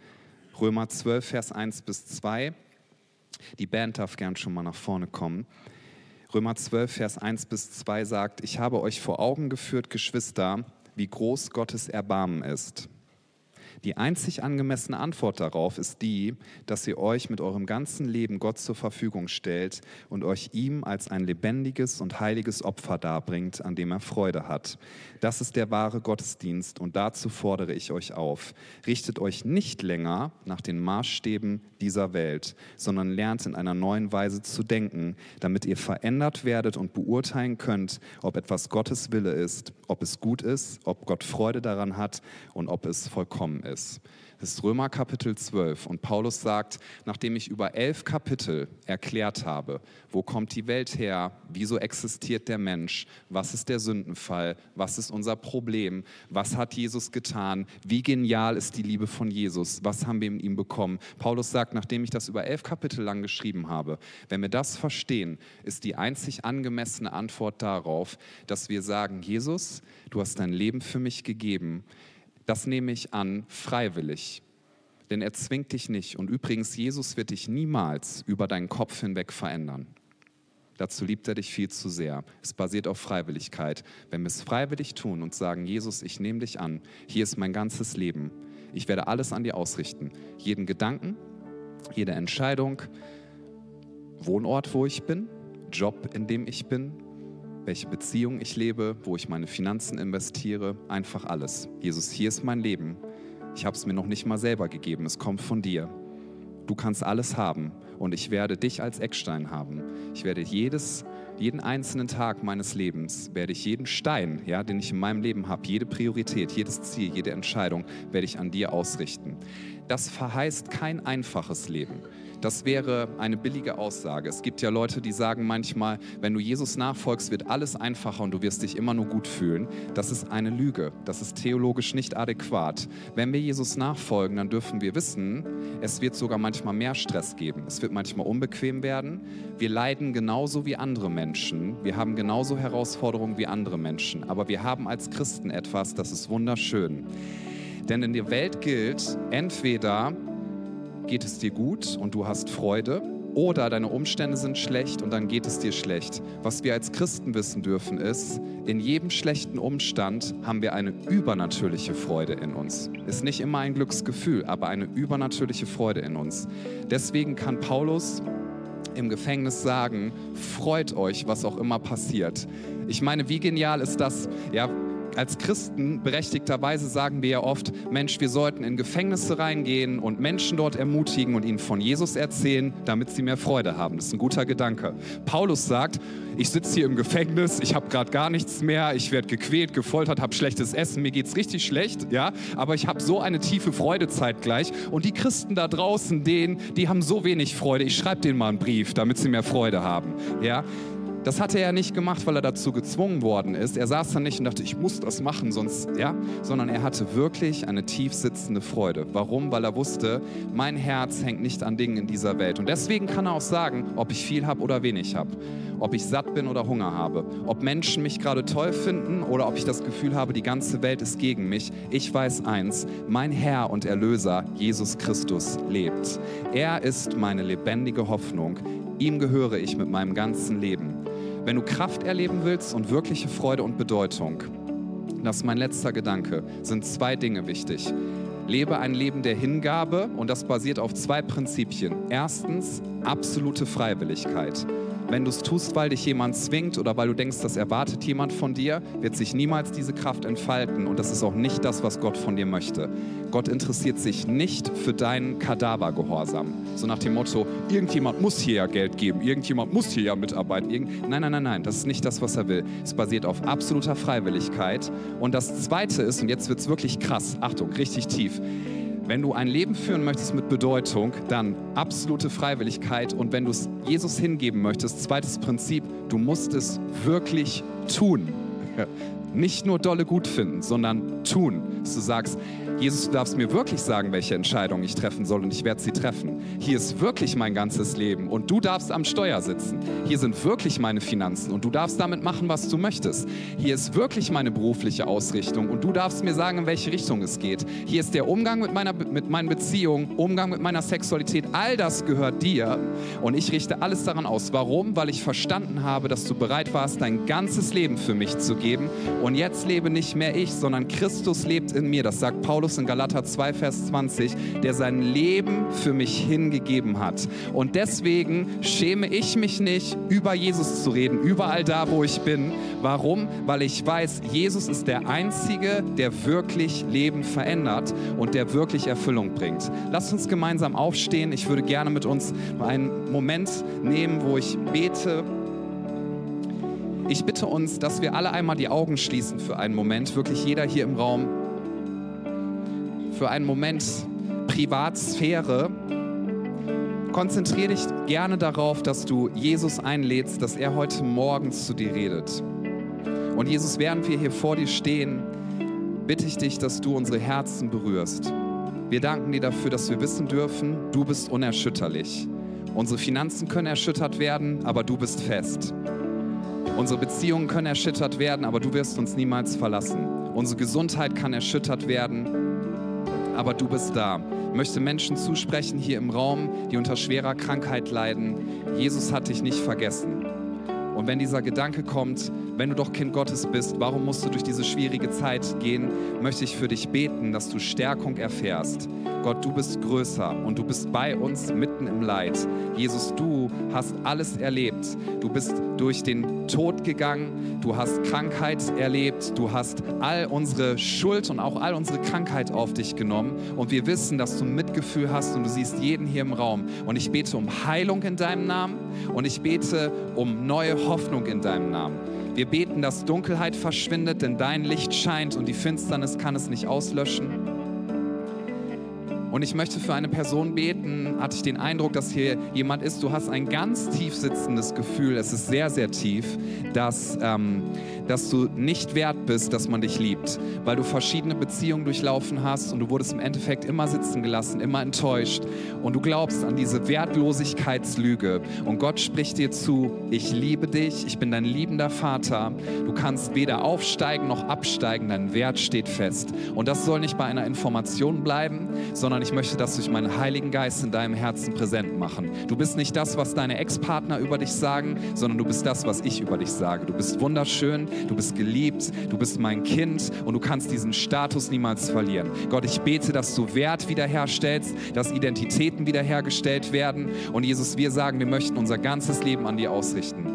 Römer 12, Vers 1 bis 2. Die Band darf gern schon mal nach vorne kommen. Römer 12, Vers 1 bis 2 sagt, ich habe euch vor Augen geführt, Geschwister, wie groß Gottes Erbarmen ist. Die einzig angemessene Antwort darauf ist die, dass ihr euch mit eurem ganzen Leben Gott zur Verfügung stellt und euch ihm als ein lebendiges und heiliges Opfer darbringt, an dem er Freude hat. Das ist der wahre Gottesdienst und dazu fordere ich euch auf. Richtet euch nicht länger nach den Maßstäben dieser Welt, sondern lernt in einer neuen Weise zu denken, damit ihr verändert werdet und beurteilen könnt, ob etwas Gottes Wille ist, ob es gut ist, ob Gott Freude daran hat und ob es vollkommen ist ist. Das ist Römer Kapitel 12 und Paulus sagt, nachdem ich über elf Kapitel erklärt habe, wo kommt die Welt her, wieso existiert der Mensch, was ist der Sündenfall, was ist unser Problem, was hat Jesus getan, wie genial ist die Liebe von Jesus, was haben wir in ihm bekommen. Paulus sagt, nachdem ich das über elf Kapitel lang geschrieben habe, wenn wir das verstehen, ist die einzig angemessene Antwort darauf, dass wir sagen, Jesus, du hast dein Leben für mich gegeben, das nehme ich an, freiwillig. Denn er zwingt dich nicht. Und übrigens, Jesus wird dich niemals über deinen Kopf hinweg verändern. Dazu liebt er dich viel zu sehr. Es basiert auf Freiwilligkeit. Wenn wir es freiwillig tun und sagen, Jesus, ich nehme dich an, hier ist mein ganzes Leben. Ich werde alles an dir ausrichten. Jeden Gedanken, jede Entscheidung, Wohnort, wo ich bin, Job, in dem ich bin, welche Beziehung ich lebe, wo ich meine Finanzen investiere, einfach alles. Jesus, hier ist mein Leben. Ich habe es mir noch nicht mal selber gegeben, es kommt von dir. Du kannst alles haben und ich werde dich als Eckstein haben. Ich werde jedes, jeden einzelnen Tag meines Lebens, werde ich jeden Stein, ja, den ich in meinem Leben habe, jede Priorität, jedes Ziel, jede Entscheidung, werde ich an dir ausrichten. Das verheißt kein einfaches Leben. Das wäre eine billige Aussage. Es gibt ja Leute, die sagen manchmal, wenn du Jesus nachfolgst, wird alles einfacher und du wirst dich immer nur gut fühlen. Das ist eine Lüge. Das ist theologisch nicht adäquat. Wenn wir Jesus nachfolgen, dann dürfen wir wissen, es wird sogar manchmal mehr Stress geben. Es wird manchmal unbequem werden. Wir leiden genauso wie andere Menschen. Wir haben genauso Herausforderungen wie andere Menschen. Aber wir haben als Christen etwas, das ist wunderschön. Denn in der Welt gilt, entweder geht es dir gut und du hast Freude oder deine Umstände sind schlecht und dann geht es dir schlecht. Was wir als Christen wissen dürfen ist, in jedem schlechten Umstand haben wir eine übernatürliche Freude in uns. Ist nicht immer ein Glücksgefühl, aber eine übernatürliche Freude in uns. Deswegen kann Paulus im Gefängnis sagen, freut euch, was auch immer passiert. Ich meine, wie genial ist das? Ja, als Christen berechtigterweise sagen wir ja oft, Mensch, wir sollten in Gefängnisse reingehen und Menschen dort ermutigen und ihnen von Jesus erzählen, damit sie mehr Freude haben. Das ist ein guter Gedanke. Paulus sagt, ich sitze hier im Gefängnis, ich habe gerade gar nichts mehr, ich werde gequält, gefoltert, habe schlechtes Essen, mir geht es richtig schlecht, ja, aber ich habe so eine tiefe Freude zeitgleich und die Christen da draußen, denen, die haben so wenig Freude. Ich schreibe denen mal einen Brief, damit sie mehr Freude haben, ja. Das hatte er nicht gemacht, weil er dazu gezwungen worden ist. Er saß dann nicht und dachte, ich muss das machen, sonst, ja, sondern er hatte wirklich eine tief sitzende Freude. Warum? Weil er wusste, mein Herz hängt nicht an Dingen in dieser Welt. Und deswegen kann er auch sagen, ob ich viel habe oder wenig habe, ob ich satt bin oder Hunger habe, ob Menschen mich gerade toll finden oder ob ich das Gefühl habe, die ganze Welt ist gegen mich. Ich weiß eins, mein Herr und Erlöser, Jesus Christus, lebt. Er ist meine lebendige Hoffnung. Ihm gehöre ich mit meinem ganzen Leben. Wenn du Kraft erleben willst und wirkliche Freude und Bedeutung, das ist mein letzter Gedanke, sind zwei Dinge wichtig. Lebe ein Leben der Hingabe und das basiert auf zwei Prinzipien. Erstens, absolute Freiwilligkeit. Wenn du es tust, weil dich jemand zwingt oder weil du denkst, das erwartet jemand von dir, wird sich niemals diese Kraft entfalten und das ist auch nicht das, was Gott von dir möchte. Gott interessiert sich nicht für deinen Kadavergehorsam. So nach dem Motto, irgendjemand muss hier ja Geld geben, irgendjemand muss hier ja mitarbeiten. Irgend nein, nein, nein, nein, das ist nicht das, was er will. Es basiert auf absoluter Freiwilligkeit. Und das Zweite ist, und jetzt wird es wirklich krass, Achtung, richtig tief, wenn du ein Leben führen möchtest mit Bedeutung, dann absolute Freiwilligkeit. Und wenn du es Jesus hingeben möchtest, zweites Prinzip, du musst es wirklich tun. Nicht nur dolle gut finden, sondern tun. Dass du sagst, Jesus, du darfst mir wirklich sagen, welche Entscheidung ich treffen soll und ich werde sie treffen. Hier ist wirklich mein ganzes Leben und du darfst am Steuer sitzen. Hier sind wirklich meine Finanzen und du darfst damit machen, was du möchtest. Hier ist wirklich meine berufliche Ausrichtung und du darfst mir sagen, in welche Richtung es geht. Hier ist der Umgang mit, meiner, mit meinen Beziehungen, Umgang mit meiner Sexualität. All das gehört dir und ich richte alles daran aus. Warum? Weil ich verstanden habe, dass du bereit warst, dein ganzes Leben für mich zu geben. Und jetzt lebe nicht mehr ich, sondern Christus lebt in mir. Das sagt Paulus Paulus in Galater 2, Vers 20, der sein Leben für mich hingegeben hat. Und deswegen schäme ich mich nicht, über Jesus zu reden, überall da, wo ich bin. Warum? Weil ich weiß, Jesus ist der Einzige, der wirklich Leben verändert und der wirklich Erfüllung bringt. Lasst uns gemeinsam aufstehen. Ich würde gerne mit uns einen Moment nehmen, wo ich bete. Ich bitte uns, dass wir alle einmal die Augen schließen für einen Moment, wirklich jeder hier im Raum für einen Moment Privatsphäre. Konzentriere dich gerne darauf, dass du Jesus einlädst, dass er heute Morgen zu dir redet. Und Jesus, während wir hier vor dir stehen, bitte ich dich, dass du unsere Herzen berührst. Wir danken dir dafür, dass wir wissen dürfen, du bist unerschütterlich. Unsere Finanzen können erschüttert werden, aber du bist fest. Unsere Beziehungen können erschüttert werden, aber du wirst uns niemals verlassen. Unsere Gesundheit kann erschüttert werden, aber du bist da. Ich möchte Menschen zusprechen hier im Raum, die unter schwerer Krankheit leiden. Jesus hat dich nicht vergessen. Und wenn dieser Gedanke kommt, wenn du doch Kind Gottes bist, warum musst du durch diese schwierige Zeit gehen, möchte ich für dich beten, dass du Stärkung erfährst. Gott, du bist größer und du bist bei uns mitten im Leid. Jesus, du hast alles erlebt. Du bist durch den Tod gegangen, du hast Krankheit erlebt, du hast all unsere Schuld und auch all unsere Krankheit auf dich genommen. Und wir wissen, dass du Mitgefühl hast und du siehst jeden hier im Raum. Und ich bete um Heilung in deinem Namen und ich bete um neue Hoffnung in deinem Namen. Wir beten, dass Dunkelheit verschwindet, denn dein Licht scheint und die Finsternis kann es nicht auslöschen. Und ich möchte für eine Person beten, hatte ich den Eindruck, dass hier jemand ist, du hast ein ganz tief sitzendes Gefühl, es ist sehr, sehr tief, dass, ähm, dass du nicht wert bist, dass man dich liebt, weil du verschiedene Beziehungen durchlaufen hast und du wurdest im Endeffekt immer sitzen gelassen, immer enttäuscht. Und du glaubst an diese Wertlosigkeitslüge. Und Gott spricht dir zu, ich liebe dich, ich bin dein liebender Vater, du kannst weder aufsteigen noch absteigen, dein Wert steht fest. Und das soll nicht bei einer Information bleiben, sondern sondern ich möchte das durch meinen Heiligen Geist in deinem Herzen präsent machen. Du bist nicht das, was deine Ex-Partner über dich sagen, sondern du bist das, was ich über dich sage. Du bist wunderschön, du bist geliebt, du bist mein Kind und du kannst diesen Status niemals verlieren. Gott, ich bete, dass du Wert wiederherstellst, dass Identitäten wiederhergestellt werden und Jesus, wir sagen, wir möchten unser ganzes Leben an dir ausrichten.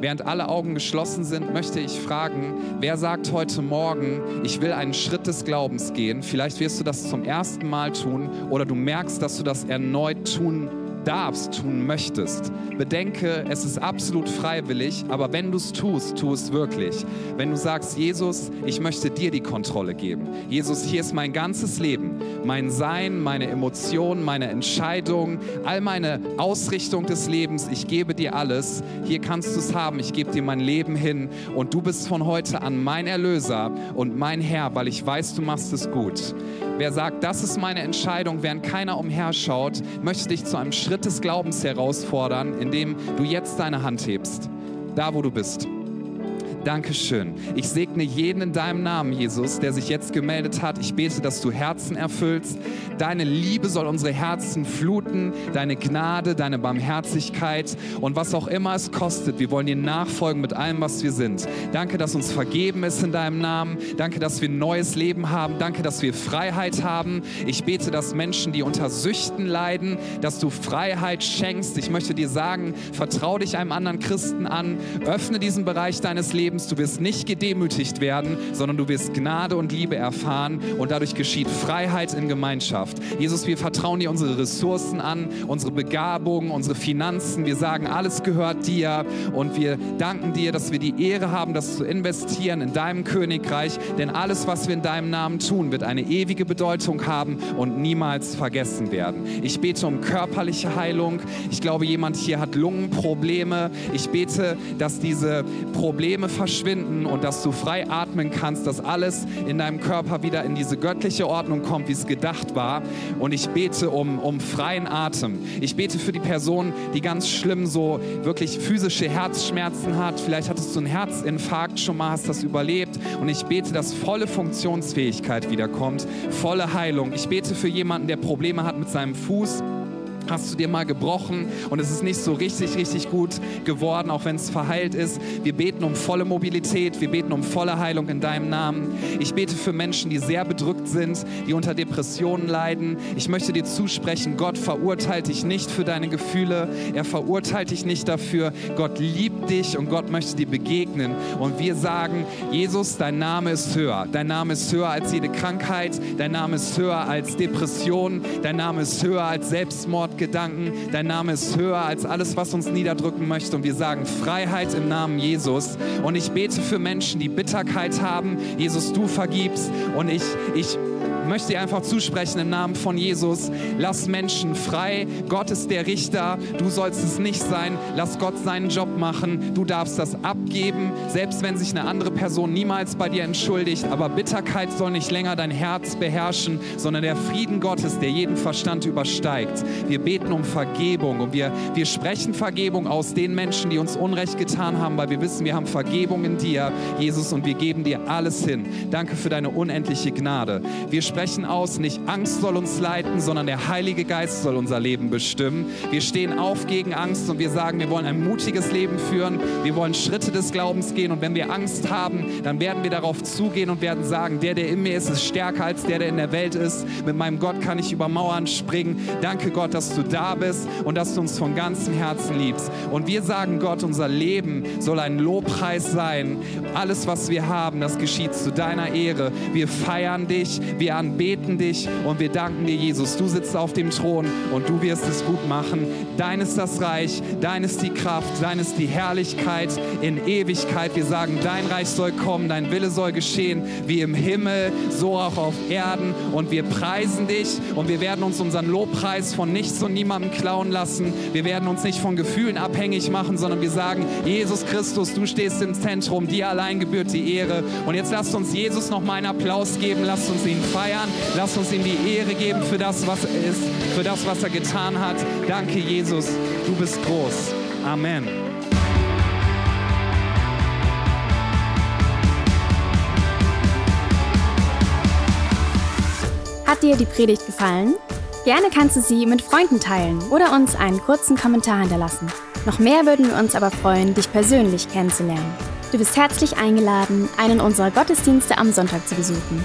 Während alle Augen geschlossen sind, möchte ich fragen, wer sagt heute Morgen, ich will einen Schritt des Glaubens gehen? Vielleicht wirst du das zum ersten Mal tun oder du merkst, dass du das erneut tun darfst, tun möchtest. Bedenke, es ist absolut freiwillig, aber wenn du es tust, tu es wirklich. Wenn du sagst, Jesus, ich möchte dir die Kontrolle geben. Jesus, hier ist mein ganzes Leben, mein Sein, meine Emotionen, meine Entscheidungen, all meine Ausrichtung des Lebens. Ich gebe dir alles. Hier kannst du es haben. Ich gebe dir mein Leben hin und du bist von heute an mein Erlöser und mein Herr, weil ich weiß, du machst es gut. Wer sagt, das ist meine Entscheidung, während keiner umherschaut, möchte dich zu einem Schritt des Glaubens herausfordern, indem du jetzt deine Hand hebst, da wo du bist. Dankeschön. Ich segne jeden in deinem Namen, Jesus, der sich jetzt gemeldet hat. Ich bete, dass du Herzen erfüllst. Deine Liebe soll unsere Herzen fluten, deine Gnade, deine Barmherzigkeit und was auch immer es kostet. Wir wollen dir nachfolgen mit allem, was wir sind. Danke, dass uns vergeben ist in deinem Namen. Danke, dass wir ein neues Leben haben. Danke, dass wir Freiheit haben. Ich bete, dass Menschen, die unter Süchten leiden, dass du Freiheit schenkst. Ich möchte dir sagen, vertrau dich einem anderen Christen an. Öffne diesen Bereich deines Lebens Lebens. Du wirst nicht gedemütigt werden, sondern du wirst Gnade und Liebe erfahren und dadurch geschieht Freiheit in Gemeinschaft. Jesus, wir vertrauen dir unsere Ressourcen an, unsere Begabungen, unsere Finanzen. Wir sagen, alles gehört dir und wir danken dir, dass wir die Ehre haben, das zu investieren in deinem Königreich, denn alles, was wir in deinem Namen tun, wird eine ewige Bedeutung haben und niemals vergessen werden. Ich bete um körperliche Heilung. Ich glaube, jemand hier hat Lungenprobleme. Ich bete, dass diese Probleme verschwinden und dass du frei atmen kannst, dass alles in deinem Körper wieder in diese göttliche Ordnung kommt, wie es gedacht war. Und ich bete um, um freien Atem. Ich bete für die Person, die ganz schlimm so wirklich physische Herzschmerzen hat. Vielleicht hattest du einen Herzinfarkt schon mal, hast das überlebt. Und ich bete, dass volle Funktionsfähigkeit wiederkommt, volle Heilung. Ich bete für jemanden, der Probleme hat mit seinem Fuß hast du dir mal gebrochen und es ist nicht so richtig, richtig gut geworden, auch wenn es verheilt ist. Wir beten um volle Mobilität, wir beten um volle Heilung in deinem Namen. Ich bete für Menschen, die sehr bedrückt sind, die unter Depressionen leiden. Ich möchte dir zusprechen, Gott verurteilt dich nicht für deine Gefühle, er verurteilt dich nicht dafür. Gott liebt dich und Gott möchte dir begegnen. Und wir sagen, Jesus, dein Name ist höher. Dein Name ist höher als jede Krankheit, dein Name ist höher als Depression, dein Name ist höher als Selbstmord, Gedanken. Dein Name ist höher als alles, was uns niederdrücken möchte. Und wir sagen Freiheit im Namen Jesus. Und ich bete für Menschen, die Bitterkeit haben. Jesus, du vergibst. Und ich, ich möchte dir einfach zusprechen im Namen von Jesus. Lass Menschen frei. Gott ist der Richter. Du sollst es nicht sein. Lass Gott seinen Job machen. Du darfst das abgeben, selbst wenn sich eine andere Person niemals bei dir entschuldigt. Aber Bitterkeit soll nicht länger dein Herz beherrschen, sondern der Frieden Gottes, der jeden Verstand übersteigt. Wir beten um Vergebung und wir, wir sprechen Vergebung aus den Menschen, die uns Unrecht getan haben, weil wir wissen, wir haben Vergebung in dir, Jesus, und wir geben dir alles hin. Danke für deine unendliche Gnade. Wir sprechen sprechen aus, nicht Angst soll uns leiten, sondern der Heilige Geist soll unser Leben bestimmen. Wir stehen auf gegen Angst und wir sagen, wir wollen ein mutiges Leben führen. Wir wollen Schritte des Glaubens gehen und wenn wir Angst haben, dann werden wir darauf zugehen und werden sagen, der, der in mir ist, ist stärker als der, der in der Welt ist. Mit meinem Gott kann ich über Mauern springen. Danke Gott, dass du da bist und dass du uns von ganzem Herzen liebst. Und wir sagen Gott, unser Leben soll ein Lobpreis sein. Alles, was wir haben, das geschieht zu deiner Ehre. Wir feiern dich, wir anbeten dich und wir danken dir, Jesus. Du sitzt auf dem Thron und du wirst es gut machen. Dein ist das Reich, dein ist die Kraft, dein ist die Herrlichkeit in Ewigkeit. Wir sagen, dein Reich soll kommen, dein Wille soll geschehen, wie im Himmel, so auch auf Erden. Und wir preisen dich und wir werden uns unseren Lobpreis von nichts und niemandem klauen lassen. Wir werden uns nicht von Gefühlen abhängig machen, sondern wir sagen, Jesus Christus, du stehst im Zentrum, dir allein gebührt die Ehre. Und jetzt lasst uns Jesus noch mal einen Applaus geben, lasst uns ihn feiern. Lasst uns ihm die Ehre geben für das, was er ist, für das, was er getan hat. Danke, Jesus. Du bist groß. Amen. Hat dir die Predigt gefallen? Gerne kannst du sie mit Freunden teilen oder uns einen kurzen Kommentar hinterlassen. Noch mehr würden wir uns aber freuen, dich persönlich kennenzulernen. Du bist herzlich eingeladen, einen unserer Gottesdienste am Sonntag zu besuchen.